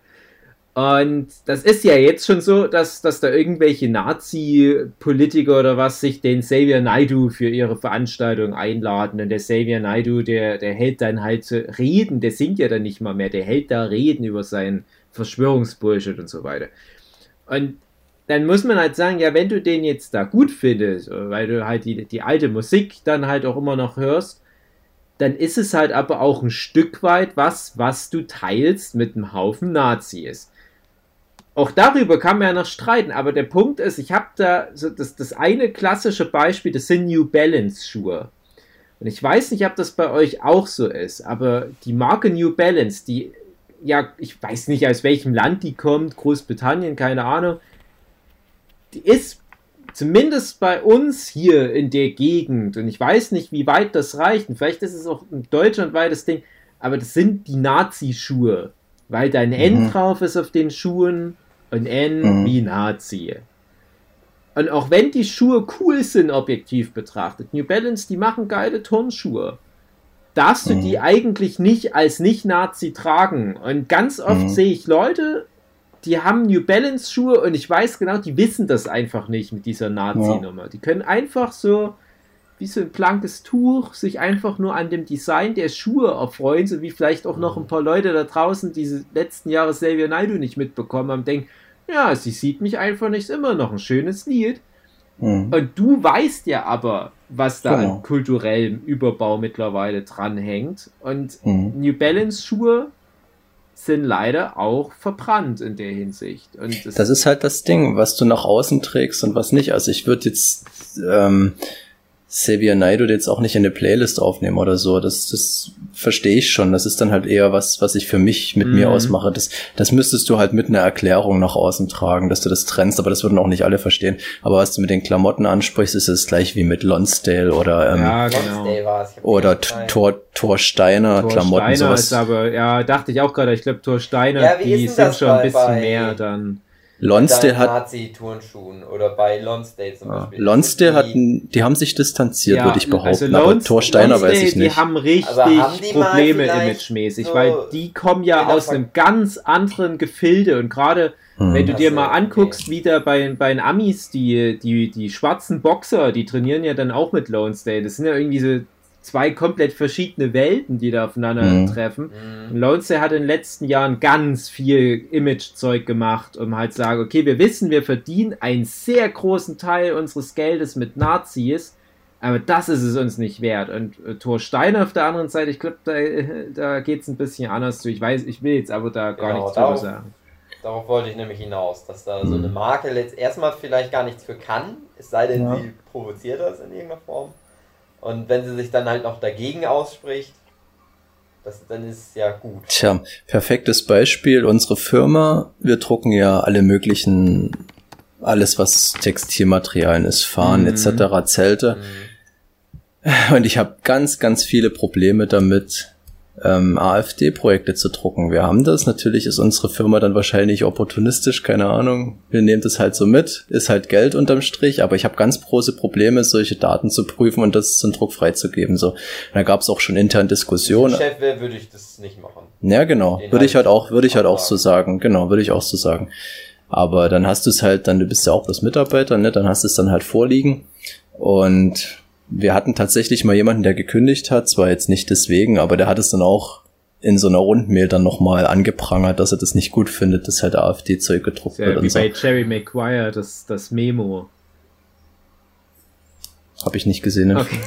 Und das ist ja jetzt schon so, dass, dass da irgendwelche Nazi-Politiker oder was sich den Xavier Naidu für ihre Veranstaltung einladen. Und der Xavier Naidu, der, der hält dann halt Reden, der singt ja dann nicht mal mehr, der hält da Reden über seinen Verschwörungsbullshit und so weiter. Und dann muss man halt sagen, ja, wenn du den jetzt da gut findest, weil du halt die, die alte Musik dann halt auch immer noch hörst, dann ist es halt aber auch ein Stück weit was, was du teilst mit einem Haufen Nazis. Auch darüber kann man ja noch streiten, aber der Punkt ist, ich habe da so das, das eine klassische Beispiel, das sind New Balance Schuhe. Und ich weiß nicht, ob das bei euch auch so ist, aber die Marke New Balance, die, ja, ich weiß nicht, aus welchem Land die kommt, Großbritannien, keine Ahnung, die ist zumindest bei uns hier in der Gegend, und ich weiß nicht, wie weit das reicht, und vielleicht ist es auch ein deutschlandweites Ding, aber das sind die Nazi-Schuhe, weil da ein N mhm. drauf ist auf den Schuhen ein N mhm. wie Nazi. Und auch wenn die Schuhe cool sind, objektiv betrachtet, New Balance, die machen geile Turnschuhe, darfst du mhm. die eigentlich nicht als Nicht-Nazi tragen. Und ganz oft mhm. sehe ich Leute, die haben New Balance Schuhe und ich weiß genau, die wissen das einfach nicht mit dieser Nazi-Nummer. Ja. Die können einfach so, wie so ein blankes Tuch, sich einfach nur an dem Design der Schuhe erfreuen, so wie vielleicht auch noch ein paar Leute da draußen diese letzten Jahre Xavier Naidoo nicht mitbekommen haben, denken, ja, sie sieht mich einfach nicht, ist immer noch ein schönes Lied. Mhm. Und du weißt ja aber, was da Genau. an kulturellem Überbau mittlerweile dranhängt. Und Mhm. New Balance Schuhe sind leider auch verbrannt in der Hinsicht. Und Das ist halt das Ding, was du nach außen trägst und was nicht. Also ich würde jetzt ähm, Xavier Naidoo jetzt auch nicht in eine Playlist aufnehmen oder so. Das, das verstehe ich schon. Das ist dann halt eher was, was ich für mich mit mir Mhm. ausmache. Das, das müsstest du halt mit einer Erklärung nach außen tragen, dass du das trennst, aber das würden auch nicht alle verstehen. Aber was du mit den Klamotten ansprichst, ist es gleich wie mit Lonsdale oder ähm, ja, genau. Lonsdale war es. Ich hab oder Tor, Thor Steiner Thor Klamotten, Steiner sowas. ist aber, ja, dachte ich auch gerade, ich glaube, Thor Steiner, Ja, die sind schon ein bisschen bei- mehr dann. Lonsdale hat Nazi-Turnschuhen oder bei Lonsdale zum Ja. Beispiel. Lonsdale hat, Die- die haben sich distanziert, würde ich behaupten. also aber Lons- Thor Steiner Lonsdale, weiß ich Die nicht. haben richtig Aber haben die mal Probleme imagemäßig, so weil die kommen ja aus einem ganz anderen Gefilde und gerade Hm. wenn du dir mal anguckst, wie da bei, bei den Amis die, die, die schwarzen Boxer, die trainieren ja dann auch mit Lonsdale. Das sind ja irgendwie so zwei komplett verschiedene Welten, die da aufeinander Mhm. treffen. Mhm. Und Lonsdale hat in den letzten Jahren ganz viel Image-Zeug gemacht, um halt zu sagen, okay, wir wissen, wir verdienen einen sehr großen Teil unseres Geldes mit Nazis, aber das ist es uns nicht wert. Und äh, Thor Steiner auf der anderen Seite, ich glaube, da, da geht es ein bisschen anders zu. Ich weiß, ich will jetzt aber da gar Genau, nichts drüber darauf- sagen. Darauf wollte ich nämlich hinaus, dass da so Mhm. eine Marke letzt erstmal vielleicht gar nichts für kann, es sei denn, Ja. sie provoziert das in irgendeiner Form. Und wenn sie sich dann halt noch dagegen ausspricht, das, dann ist es ja gut. Tja, perfektes Beispiel. Unsere Firma, wir drucken ja alle möglichen, alles was Textilmaterialien ist, Fahnen Mhm. etc., Zelte. Mhm. Und ich habe ganz, ganz viele Probleme damit, ähm, AfD-Projekte zu drucken. Wir haben das. Natürlich ist unsere Firma dann wahrscheinlich opportunistisch, keine Ahnung. Wir nehmen das halt so mit. Ist halt Geld unterm Strich, aber ich habe ganz große Probleme, solche Daten zu prüfen und das zum Druck freizugeben. So, da gab es auch schon intern Diskussionen. Chef wäre, würde ich das nicht machen. Ja, genau. Den Würde ich halt halt auch, würde ich halt auch so sagen. Genau, würde ich auch so sagen. Aber dann hast du es halt, dann, du bist ja auch das Mitarbeiter, ne? Dann hast du es dann halt vorliegen. Und wir hatten tatsächlich mal jemanden, der gekündigt hat, zwar jetzt nicht deswegen, aber der hat es dann auch in so einer Rundmail dann nochmal angeprangert, dass er das nicht gut findet, dass halt AfD-Zeug gedruckt Ja, wird wie und so. bei Jerry Maguire, das, das Memo. Habe ich nicht gesehen. Ne? Okay.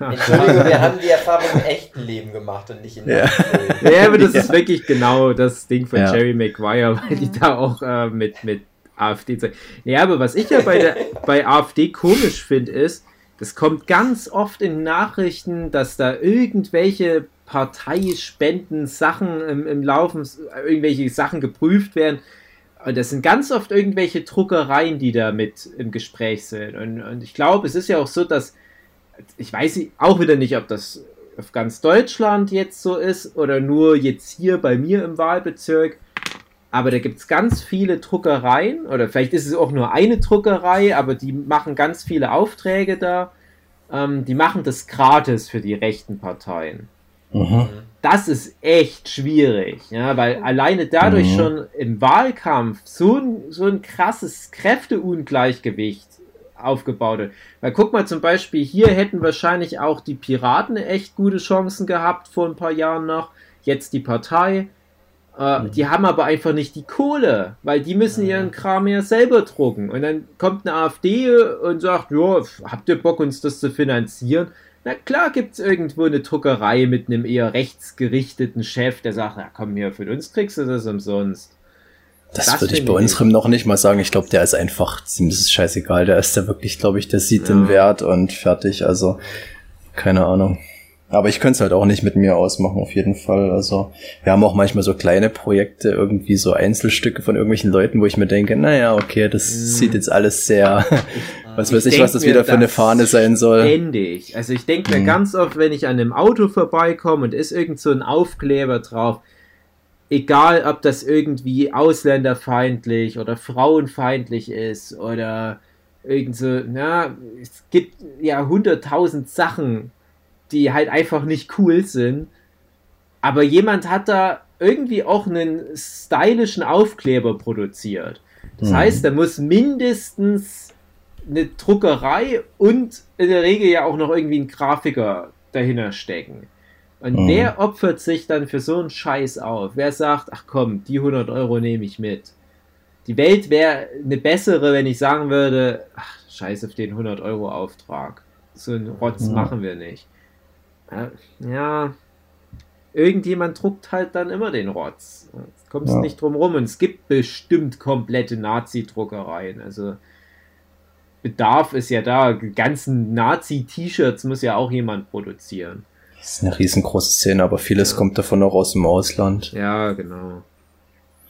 Entschuldigung, wir haben die Erfahrung im echten Leben gemacht und nicht in Ja. Film. Ja, aber das ist wirklich genau das Ding von Ja. Jerry Maguire, weil die da auch äh, mit, mit AfD zeigen. Ja, aber was ich ja bei, der, bei AfD komisch finde, ist, das kommt ganz oft in Nachrichten, dass da irgendwelche Parteispenden Sachen im, im Laufen, irgendwelche Sachen geprüft werden. Und das sind ganz oft irgendwelche Druckereien, die da mit im Gespräch sind. Und, und ich glaube, es ist ja auch so, dass, ich weiß auch wieder nicht, ob das auf ganz Deutschland jetzt so ist oder nur jetzt hier bei mir im Wahlbezirk. Aber da gibt es ganz viele Druckereien oder vielleicht ist es auch nur eine Druckerei, aber die machen ganz viele Aufträge da. Ähm, die machen das gratis für die rechten Parteien. Mhm. Das ist echt schwierig, ja, weil alleine dadurch Mhm. schon im Wahlkampf so ein, so ein krasses Kräfteungleichgewicht aufgebaut wird. Weil guck mal zum Beispiel, hier hätten wahrscheinlich auch die Piraten echt gute Chancen gehabt vor ein paar Jahren noch. Jetzt die Partei. Äh, Die haben aber einfach nicht die Kohle, weil die müssen ihren Kram ja selber drucken. Und dann kommt eine AfD und sagt, ja, habt ihr Bock, uns das zu finanzieren? Na klar gibt es irgendwo eine Druckerei mit einem eher rechtsgerichteten Chef, der sagt, na komm hier, für uns kriegst du das umsonst. Das, Das würde ich bei unserem noch nicht mal sagen. Ich glaube, der ist einfach, ihm ist es scheißegal. Der ist ja wirklich, glaube ich, der sieht den Ja. Wert und fertig. Also, keine Ahnung. Aber ich könnte es halt auch nicht mit mir ausmachen, auf jeden Fall. Also, wir haben auch manchmal so kleine Projekte, irgendwie so Einzelstücke von irgendwelchen Leuten, wo ich mir denke, naja, okay, das Mhm. sieht jetzt alles sehr, was weiß ich, was das wieder für eine Fahne sein soll. Ständig. Also ich denke mir Mhm. ganz oft, wenn ich an einem Auto vorbeikomme und ist irgend so ein Aufkleber drauf, egal ob das irgendwie ausländerfeindlich oder frauenfeindlich ist oder irgend so, na, es gibt ja hunderttausend Sachen, die halt einfach nicht cool sind. Aber jemand hat da irgendwie auch einen stylischen Aufkleber produziert. Das Mhm. heißt, da muss mindestens eine Druckerei und in der Regel ja auch noch irgendwie ein Grafiker dahinter stecken. Und Mhm. wer opfert sich dann für so einen Scheiß auf? Wer sagt, ach komm, die 100 Euro nehme ich mit? Die Welt wäre eine bessere, wenn ich sagen würde, ach, scheiß auf den 100 Euro Auftrag. So einen Rotz Ja. machen wir nicht. Ja, Ja, irgendjemand druckt halt dann immer den Rotz. Kommst Ja. nicht drum rum. Und es gibt bestimmt komplette Nazi-Druckereien. Also Bedarf ist ja da. Die ganzen Nazi-T-Shirts muss ja auch jemand produzieren. Das ist eine riesengroße Szene, aber vieles kommt davon auch aus dem Ausland. Ja, genau.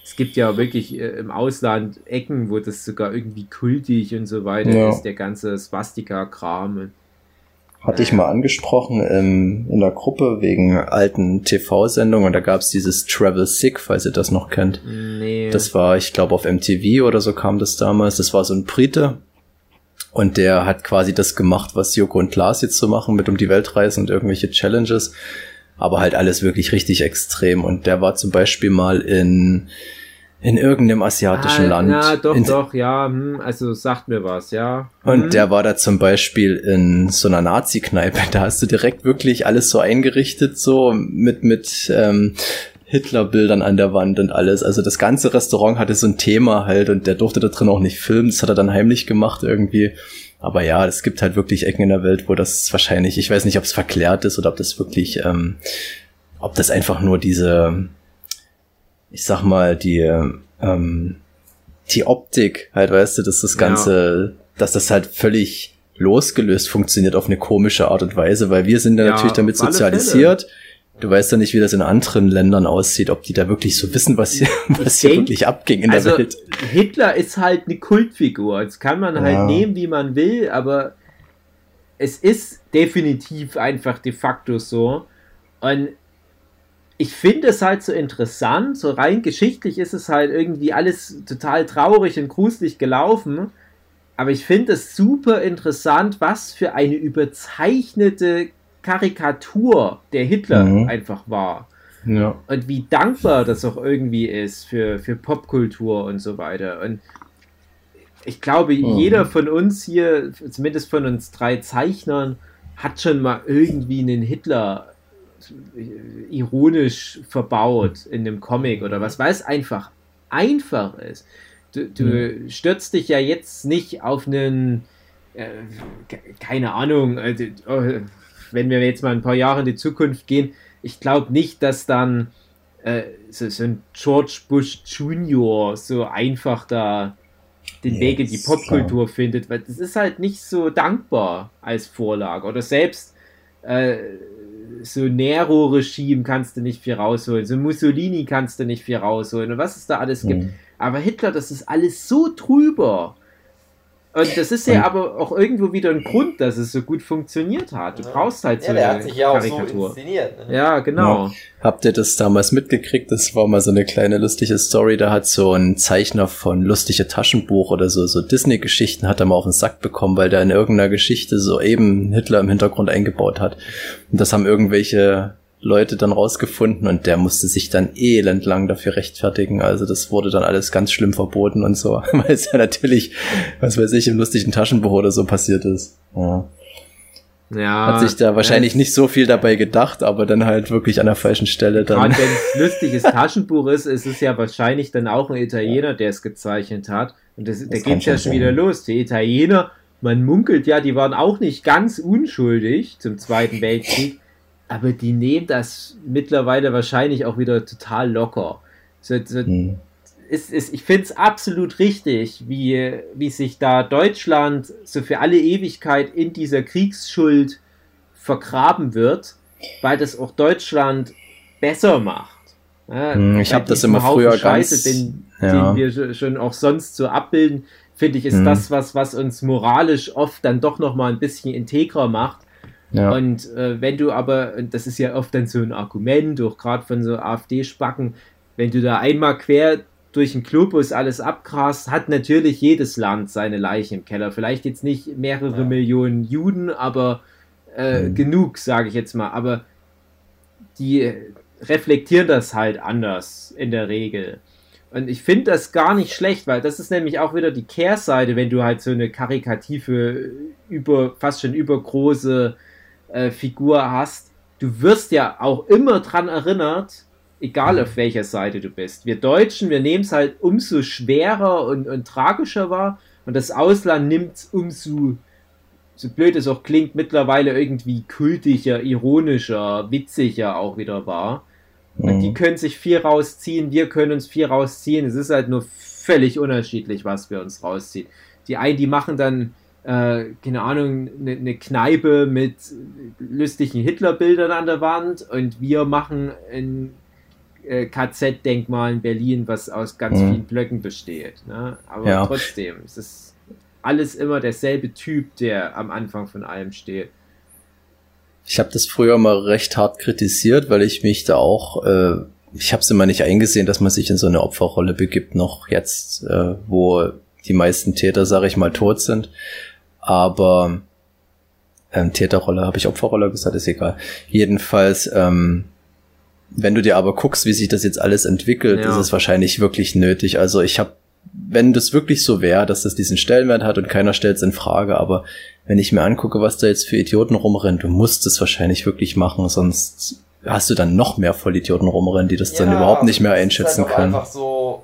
Es gibt ja wirklich äh, im Ausland Ecken, wo das sogar irgendwie kultig und so weiter Ja. ist, der ganze Swastika-Kram. Hatte ich mal angesprochen ähm, in der Gruppe wegen alten TV-Sendungen und da gab es dieses Travel Sick, falls ihr das noch kennt. Nee. Das war, ich glaube, auf MTV oder so kam das damals. Das war so ein Brite. Und der hat quasi das gemacht, was Joko und Klaas jetzt so machen, mit um die Welt reisen und irgendwelche Challenges. Aber halt alles wirklich richtig extrem. Und der war zum Beispiel mal in, in irgendeinem asiatischen ah, Land. Ja, doch, in, doch, ja. Hm, also sagt mir was, ja. Und Hm. der war da zum Beispiel in so einer Nazi-Kneipe. Da hast du direkt wirklich alles so eingerichtet, so mit, mit ähm, Hitler-Bildern an der Wand und alles. Also das ganze Restaurant hatte so ein Thema halt und der durfte da drin auch nicht filmen. Das hat er dann heimlich gemacht irgendwie. Aber ja, es gibt halt wirklich Ecken in der Welt, wo das wahrscheinlich, ich weiß nicht, ob es verklärt ist oder ob das wirklich, ähm, ob das einfach nur diese, ich sag mal, die, ähm, die Optik, halt, weißt du, dass das Ja. Ganze, dass das halt völlig losgelöst funktioniert auf eine komische Art und Weise, weil wir sind ja, Ja, natürlich damit sozialisiert. Du weißt ja nicht, wie das in anderen Ländern aussieht, ob die da wirklich so wissen, was hier, was hier denk- wirklich abging in also der Welt. Hitler ist halt eine Kultfigur. Das kann man halt Ja. nehmen, wie man will, aber es ist definitiv einfach de facto so. Und ich finde es halt so interessant, so rein geschichtlich ist es halt irgendwie alles total traurig und gruselig gelaufen. Aber ich finde es super interessant, was für eine überzeichnete Karikatur der Hitler Mhm. einfach war Ja. und wie dankbar das auch irgendwie ist für, für Popkultur und so weiter. Und ich glaube, Mhm. jeder von uns hier, zumindest von uns drei Zeichnern, hat schon mal irgendwie einen Hitler ironisch verbaut in einem Comic oder was, weil es einfach einfach ist. Du, du stürzt dich ja jetzt nicht auf einen, äh, ke- keine Ahnung, äh, oh, wenn wir jetzt mal ein paar Jahre in die Zukunft gehen, ich glaube nicht, dass dann äh, so, so ein George Bush Jr. so einfach da den Ja, Weg in die Popkultur findet, weil das ist halt nicht so dankbar als Vorlage. Oder selbst äh, so Nero-Regime kannst du nicht viel rausholen, so Mussolini kannst du nicht viel rausholen und was es da alles gibt. Mhm. Aber Hitler, das ist alles so drüber. Und das ist ja Und- aber auch irgendwo wieder ein Grund, dass es so gut funktioniert hat. Du brauchst halt so eine Karikatur. inszeniert. Ne? ja, genau. Habt ihr das damals mitgekriegt? Das war mal so eine kleine lustige Story. Da hat so ein Zeichner von lustige Taschenbuch oder so, so Disney-Geschichten hat er mal auf den Sack bekommen, weil der in irgendeiner Geschichte so eben Hitler im Hintergrund eingebaut hat. Und das haben irgendwelche Leute dann rausgefunden und der musste sich dann elendlang dafür rechtfertigen. Also das wurde dann alles ganz schlimm verboten und so, weil es ja natürlich, was weiß ich, im lustigen Taschenbuch oder so passiert ist. Ja. Ja, Hat sich da wahrscheinlich ja, nicht so viel dabei gedacht, aber dann halt wirklich an der falschen Stelle dann. Gerade wenn es lustiges Taschenbuch ist, ist es ja wahrscheinlich dann auch ein Italiener, der es gezeichnet hat. Und das, da Das kann geht's ja schon schon sein. wieder los. Die Italiener, man munkelt ja, die waren auch nicht ganz unschuldig zum Zweiten Weltkrieg, aber die nehmen das mittlerweile wahrscheinlich auch wieder total locker. So, so, Hm. ist, ist, ich finde es absolut richtig, wie, wie sich da Deutschland so für alle Ewigkeit in dieser Kriegsschuld vergraben wird, weil das auch Deutschland besser macht. Ja, Hm, ich bei hab das immer Haufen früher Scheiße, ganz- den, ja. den wir sch- schon auch sonst so abbilden, finde ich, ist Hm. das was, was uns moralisch oft dann doch noch mal ein bisschen integrer macht. Ja. Und äh, wenn du aber, und das ist ja oft dann so ein Argument, auch gerade von so AfD-Spacken, wenn du da einmal quer durch den Globus alles abgrast, hat natürlich jedes Land seine Leiche im Keller. Vielleicht jetzt nicht mehrere Ja. Millionen Juden, aber äh, Mhm. genug, sage ich jetzt mal. Aber die reflektieren das halt anders in der Regel. Und ich finde das gar nicht schlecht, weil das ist nämlich auch wieder die Kehrseite, wenn du halt so eine karikative, über, fast schon übergroße äh, Figur hast. Du wirst ja auch immer dran erinnert, egal auf welcher Seite du bist. Wir Deutschen, wir nehmen es halt umso schwerer und, und tragischer wahr und das Ausland nimmt es umso, so blöd es auch klingt, mittlerweile irgendwie kultischer, ironischer, witziger auch wieder wahr. Und die können sich viel rausziehen, wir können uns viel rausziehen. Es ist halt nur völlig unterschiedlich, was wir uns rausziehen. Die einen, die machen dann, äh, keine Ahnung, eine ne Kneipe mit lustigen Hitlerbildern an der Wand und wir machen ein äh, KZ-Denkmal in Berlin, was aus ganz Mhm. vielen Blöcken besteht. Ne? Aber Ja. trotzdem, es ist alles immer derselbe Typ, der am Anfang von allem steht. Ich habe das früher mal recht hart kritisiert, weil ich mich da auch, äh, ich habe es immer nicht eingesehen, dass man sich in so eine Opferrolle begibt, noch jetzt, äh, wo die meisten Täter, sage ich mal, tot sind. Aber ähm, Täterrolle, habe ich Opferrolle gesagt, ist egal. Jedenfalls, ähm, wenn du dir aber guckst, wie sich das jetzt alles entwickelt, Ja. ist es wahrscheinlich wirklich nötig. Also ich habe, wenn das wirklich so wäre, dass das diesen Stellenwert hat und keiner stellt es in Frage, aber wenn ich mir angucke, was da jetzt für Idioten rumrennen, du musst es wahrscheinlich wirklich machen, sonst hast du dann noch mehr Vollidioten rumrennen, die das dann Ja, überhaupt nicht mehr einschätzen halt können. einfach so,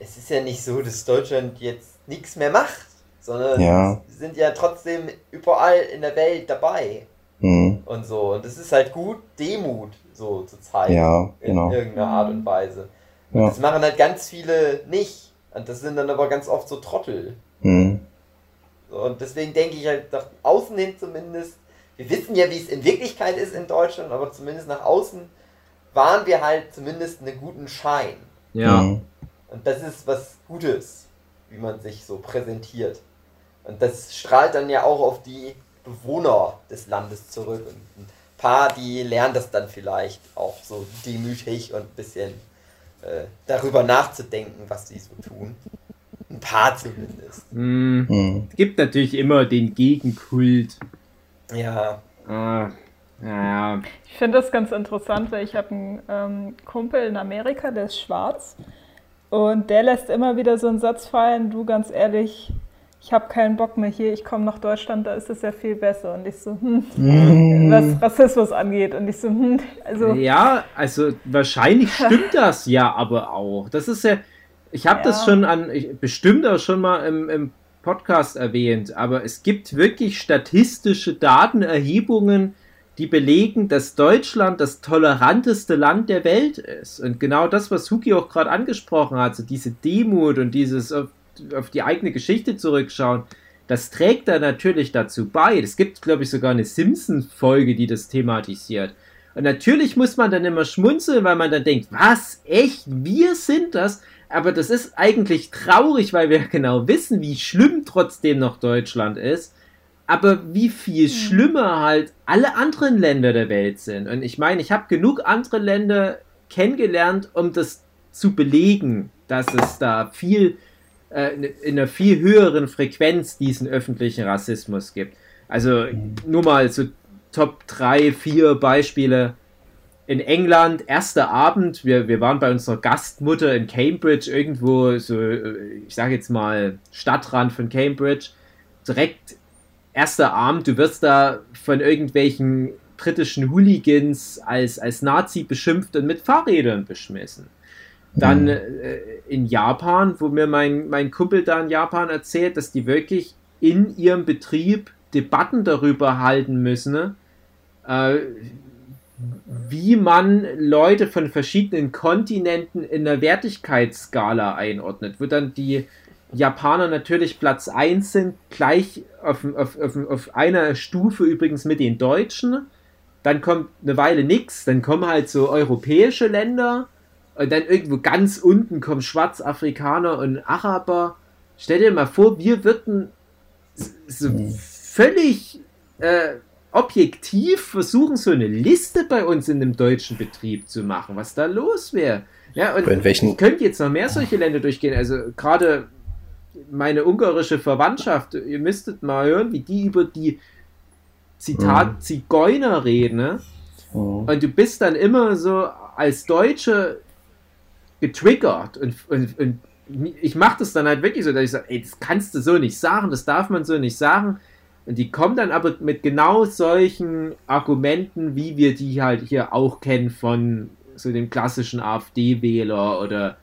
es ist ja nicht so, dass Deutschland jetzt nichts mehr macht, sondern Ja. sie sind ja trotzdem überall in der Welt dabei Hm, und so. Und es ist halt gut, Demut so zu zeigen. ja, in genau. irgendeiner Art und Weise. Und Ja. Das machen halt ganz viele nicht. Und das sind dann aber ganz oft so Trottel. Hm, So, Und deswegen denke ich halt nach außen hin zumindest, wir wissen ja, wie es in Wirklichkeit ist in Deutschland, aber zumindest nach außen waren wir halt zumindest einen guten Schein. Ja. hm. Und das ist was Gutes, wie man sich so präsentiert. Und das strahlt dann ja auch auf die Bewohner des Landes zurück. Und ein paar, die lernen das dann vielleicht auch so demütig und ein bisschen äh, darüber nachzudenken, was sie so tun. Ein paar zumindest. Hm. Hm. Es gibt natürlich immer den Gegenkult. Ja. Ah, naja. Ich finde das ganz interessant, weil ich habe einen ähm, Kumpel in Amerika, der ist schwarz. Und der lässt immer wieder so einen Satz fallen, du ganz ehrlich, ich habe keinen Bock mehr hier, ich komme nach Deutschland, da ist es ja viel besser. Und ich so, hm, was Rassismus angeht. Und ich so, hm, also, Ja, also wahrscheinlich stimmt das ja aber auch. Das ist ja, ich habe das Ja. schon an, ich, bestimmt auch schon mal im, im Podcast erwähnt, aber es gibt wirklich statistische Datenerhebungen, die belegen, dass Deutschland das toleranteste Land der Welt ist. Und genau das, was Huki auch gerade angesprochen hat, so diese Demut und dieses auf, die eigene Geschichte zurückschauen, das trägt da natürlich dazu bei. Es gibt, glaube ich, sogar eine Simpsons-Folge, die das thematisiert. Und natürlich muss man dann immer schmunzeln, weil man dann denkt, was, echt, wir sind das? Aber das ist eigentlich traurig, weil wir genau wissen, wie schlimm trotzdem noch Deutschland ist. Aber wie viel schlimmer halt alle anderen Länder der Welt sind. Und ich meine, ich habe genug andere Länder kennengelernt, um das zu belegen, dass es da viel äh, in einer viel höheren Frequenz diesen öffentlichen Rassismus gibt. Also nur mal so Top 3, 4 Beispiele. In England, erster Abend, wir, wir waren bei unserer Gastmutter in Cambridge, irgendwo so, äh, ich sage jetzt mal, Stadtrand von Cambridge. Direkt erster Abend, du wirst da von irgendwelchen britischen Hooligans als, als Nazi beschimpft und mit Fahrrädern beschmissen. Dann Mhm. äh, in Japan, wo mir mein, mein Kumpel da in Japan erzählt, dass die wirklich in ihrem Betrieb Debatten darüber halten müssen, ne? äh, wie man Leute von verschiedenen Kontinenten in der Wertigkeitsskala einordnet, wo dann die Japaner natürlich Platz 1 sind, gleich auf, auf, auf, auf einer Stufe übrigens mit den Deutschen. Dann kommt eine Weile nichts, dann kommen halt so europäische Länder und dann irgendwo ganz unten kommen Schwarzafrikaner und Araber. Stell dir mal vor, wir würden so völlig äh, objektiv versuchen, so eine Liste bei uns in einem deutschen Betrieb zu machen, was da los wäre. Ja, und In welchen- ich könnte jetzt noch mehr solche Länder durchgehen. Also gerade meine ungarische Verwandtschaft, ihr müsstet mal hören, wie die über die Zitat Mhm. Zigeuner reden. Ne? Mhm. Und du bist dann immer so als Deutsche getriggert und, und, und ich mache das dann halt wirklich so, dass ich sage, ey, das kannst du so nicht sagen, das darf man so nicht sagen. Und die kommen dann aber mit genau solchen Argumenten, wie wir die halt hier auch kennen von so dem klassischen AfD-Wähler oder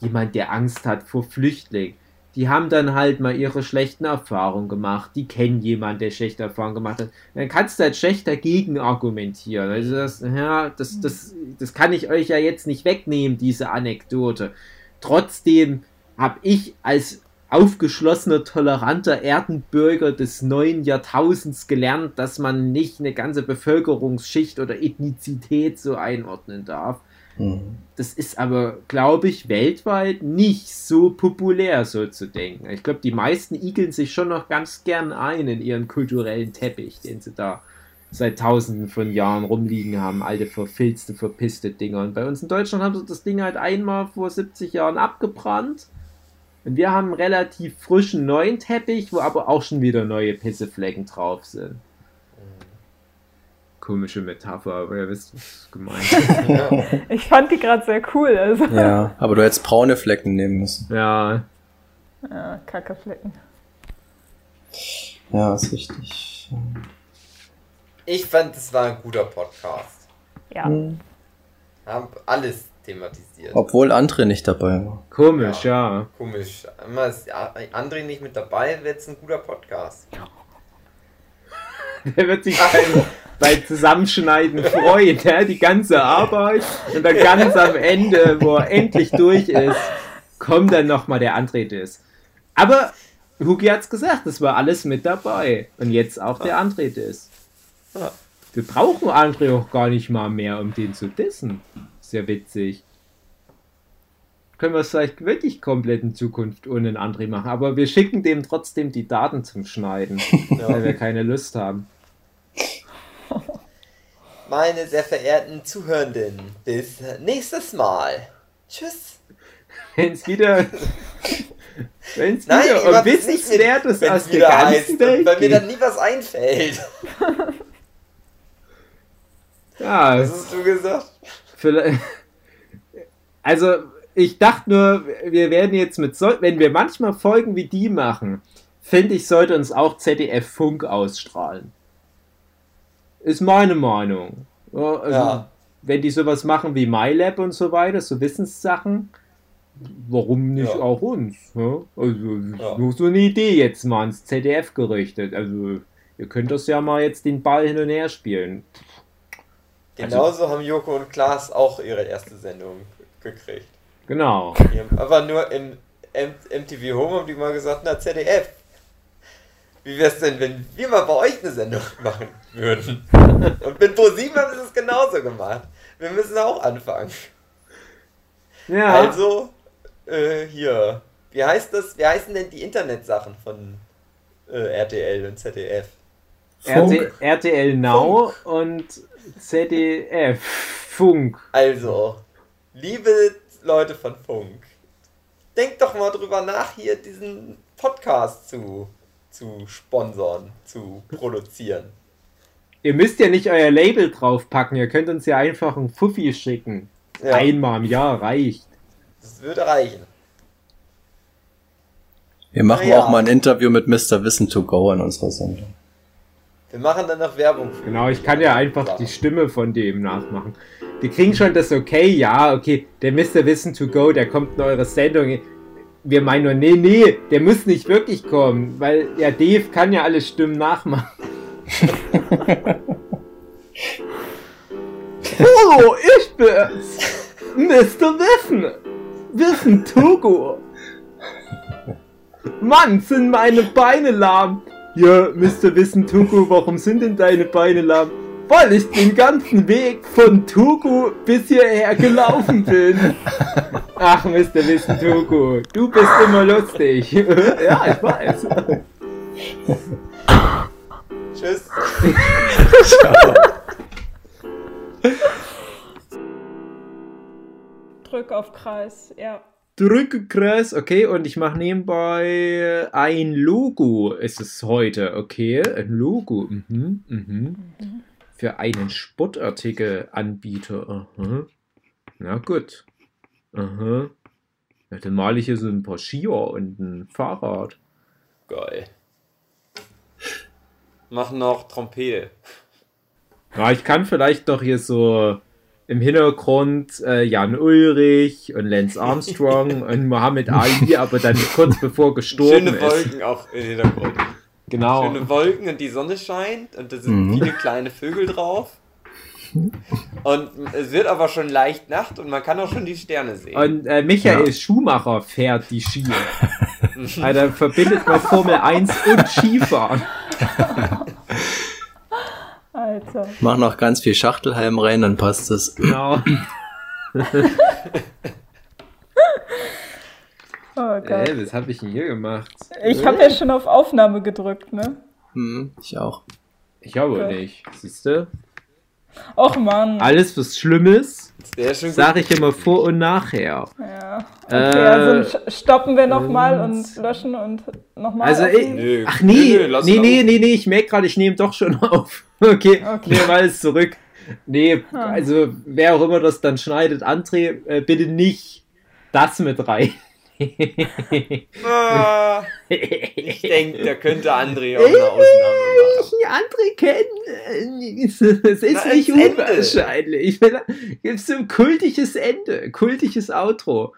jemand, der Angst hat vor Flüchtlingen. Die haben dann halt mal ihre schlechten Erfahrungen gemacht. Die kennen jemanden, der schlechte Erfahrungen gemacht hat. Dann kannst du halt schlecht dagegen argumentieren. Also das, ja, das, das, das kann ich euch ja jetzt nicht wegnehmen, diese Anekdote. Trotzdem habe ich als aufgeschlossener, toleranter Erdenbürger des neuen Jahrtausends gelernt, dass man nicht eine ganze Bevölkerungsschicht oder Ethnizität so einordnen darf. Mhm. Das ist aber, glaube ich, weltweit nicht so populär, so zu denken. Ich glaube, die meisten igeln sich schon noch ganz gern ein in ihren kulturellen Teppich, den sie da seit tausenden von Jahren rumliegen haben. Alte, verfilzte, verpisste Dinger. Und bei uns in Deutschland haben sie das Ding halt einmal vor 70 Jahren abgebrannt. Und wir haben einen relativ frischen neuen Teppich, wo aber auch schon wieder neue Pisseflecken drauf sind. Komische Metapher, aber ihr wisst, was gemeint ist. Ich fand die gerade sehr cool. Also. Ja, aber du hättest braune Flecken nehmen müssen. Ja, Ja, Kackeflecken. Ja, ist richtig. Ich fand, es war ein guter Podcast. Ja. Haben alles thematisiert. Obwohl André nicht dabei war. komisch, ja. Komisch. Immer ist André nicht mit dabei, wird es ein guter Podcast. Der wird sich beim Zusammenschneiden freuen, ja? die ganze Arbeit. Und dann ganz am Ende, wo er endlich durch ist, kommt dann nochmal der Andretis. Aber Hugi hat's gesagt, es war alles mit dabei. Und jetzt auch der Andretis. Ja. Wir brauchen André auch gar nicht mal mehr, um den zu dissen. Sehr witzig. Können wir es vielleicht wirklich komplett in Zukunft ohne einen André machen. Aber wir schicken dem trotzdem die Daten zum Schneiden, weil wir keine Lust haben. Meine sehr verehrten Zuhörenden, bis nächstes Mal. Tschüss. Wenn es wieder. Wenn es Nein, wieder um nicht Wissenswertes wenn aus der wieder ganzen heißt, Welt weil mir dann nie was einfällt. Ja, Was hast du gesagt? vielleicht. Also, ich dachte nur, wir werden jetzt mit so, wenn wir manchmal Folgen wie die machen, finde ich, sollte uns auch ZDF Funk ausstrahlen. Ist meine Meinung. Also, Ja. Wenn die sowas machen wie MyLab und so weiter, so Wissenssachen, warum nicht Ja. auch uns? Ja? Also, Ja. nur so eine Idee jetzt mal ins ZDF gerichtet. Also, ihr könnt das ja mal jetzt den Ball hin und her spielen. Genauso haben Joko und Klaas auch ihre erste Sendung gekriegt. Genau. Aber nur im M MTV Home haben die mal gesagt, na ZDF. Wie wär's denn, wenn wir mal bei euch eine Sendung machen würden? Und mit ProSieben haben sie es genauso gemacht. Wir müssen auch anfangen. Ja. Also, äh, hier. Wie heißt das? Wie heißen denn die Internetsachen von äh, RTL und ZDF? RT, RTL Now und ZDF Funk. Also, liebe Leute von Funk, denkt doch mal drüber nach, hier diesen Podcast zu, zu sponsern, zu produzieren. Ihr müsst ja nicht euer Label draufpacken, ihr könnt uns ja einfach ein Fuffi schicken. Ja. Einmal im Jahr reicht. Das würde reichen. Wir machen Ja. auch mal ein Interview mit Mr. Wissen to go in unserer Sendung. Wir machen dann noch Werbung. für Genau, ich kann ja einfach die Stimme von dem nachmachen. Die kriegen schon das okay, ja, okay, der Mr. Wissen to go, der kommt in eure Sendung. Wir meinen nur, nee, nee, der muss nicht wirklich kommen, weil ja, Dave kann ja alle Stimmen nachmachen. Hallo, ich bin's, Mr. Wissen. Wissen Togo. Mann, sind meine Beine lahm. Ja, Mr. Wissen Togo, warum sind denn deine Beine lahm? Weil ich den ganzen Weg von Togo bis hierher gelaufen bin. Ach, Mr. Wissen Togo, du bist immer lustig. ja, ich weiß. Tschüss. Drück auf Kreis, ja. Drücke Kreis, okay, und ich mache nebenbei ein Logo. Ist es heute, okay? Ein Logo, mhm, mhm. Für einen Sportartikelanbieter. Aha. Na gut. Aha. Ja, dann male ich hier so ein paar Skier und ein Fahrrad. Geil. Mach noch Trompete. Ja, ich kann vielleicht doch hier so im Hintergrund äh, Jan Ulrich und Lance Armstrong und Muhammad Ali, aber dann kurz bevor gestorben Schöne ist. Wolken auch im Hintergrund. Genau. Schöne Wolken und die Sonne scheint und da sind Mhm. viele kleine Vögel drauf. Und es wird aber schon leicht Nacht und man kann auch schon die Sterne sehen. Und äh, Michael Ja. Schumacher fährt die Skier. Alter, verbindet man Formel 1 und Skifahren. Alter. Mach noch ganz viel Schachtelhalm rein, dann passt das. Genau. Oh Gott. Äh, was habe ich denn hier gemacht? Ich habe ja schon auf Aufnahme gedrückt, ne? Hm, ich auch. Ich aber Ja. nicht. Siehst du? Och Mann. Alles, was schlimm ist, Sehr schön gut. sage ich immer vor und nachher. Ja. Okay, Äh, also stoppen wir nochmal und- und löschen und nochmal. Also, ich, Nö. ach nee, nee, laufen. nee, nee, nee, ich merke gerade, ich nehme doch schon auf. Okay, Okay. nehmen alles zurück. Nee, also wer auch immer das dann schneidet, André, äh, bitte nicht das mit rein. Ah, ich denke, da könnte André auch eine Ausnahme machen. ich André kennen. Es ist Na, nicht unwahrscheinlich. Gibt es ein kultisches Ende, kultisches Outro.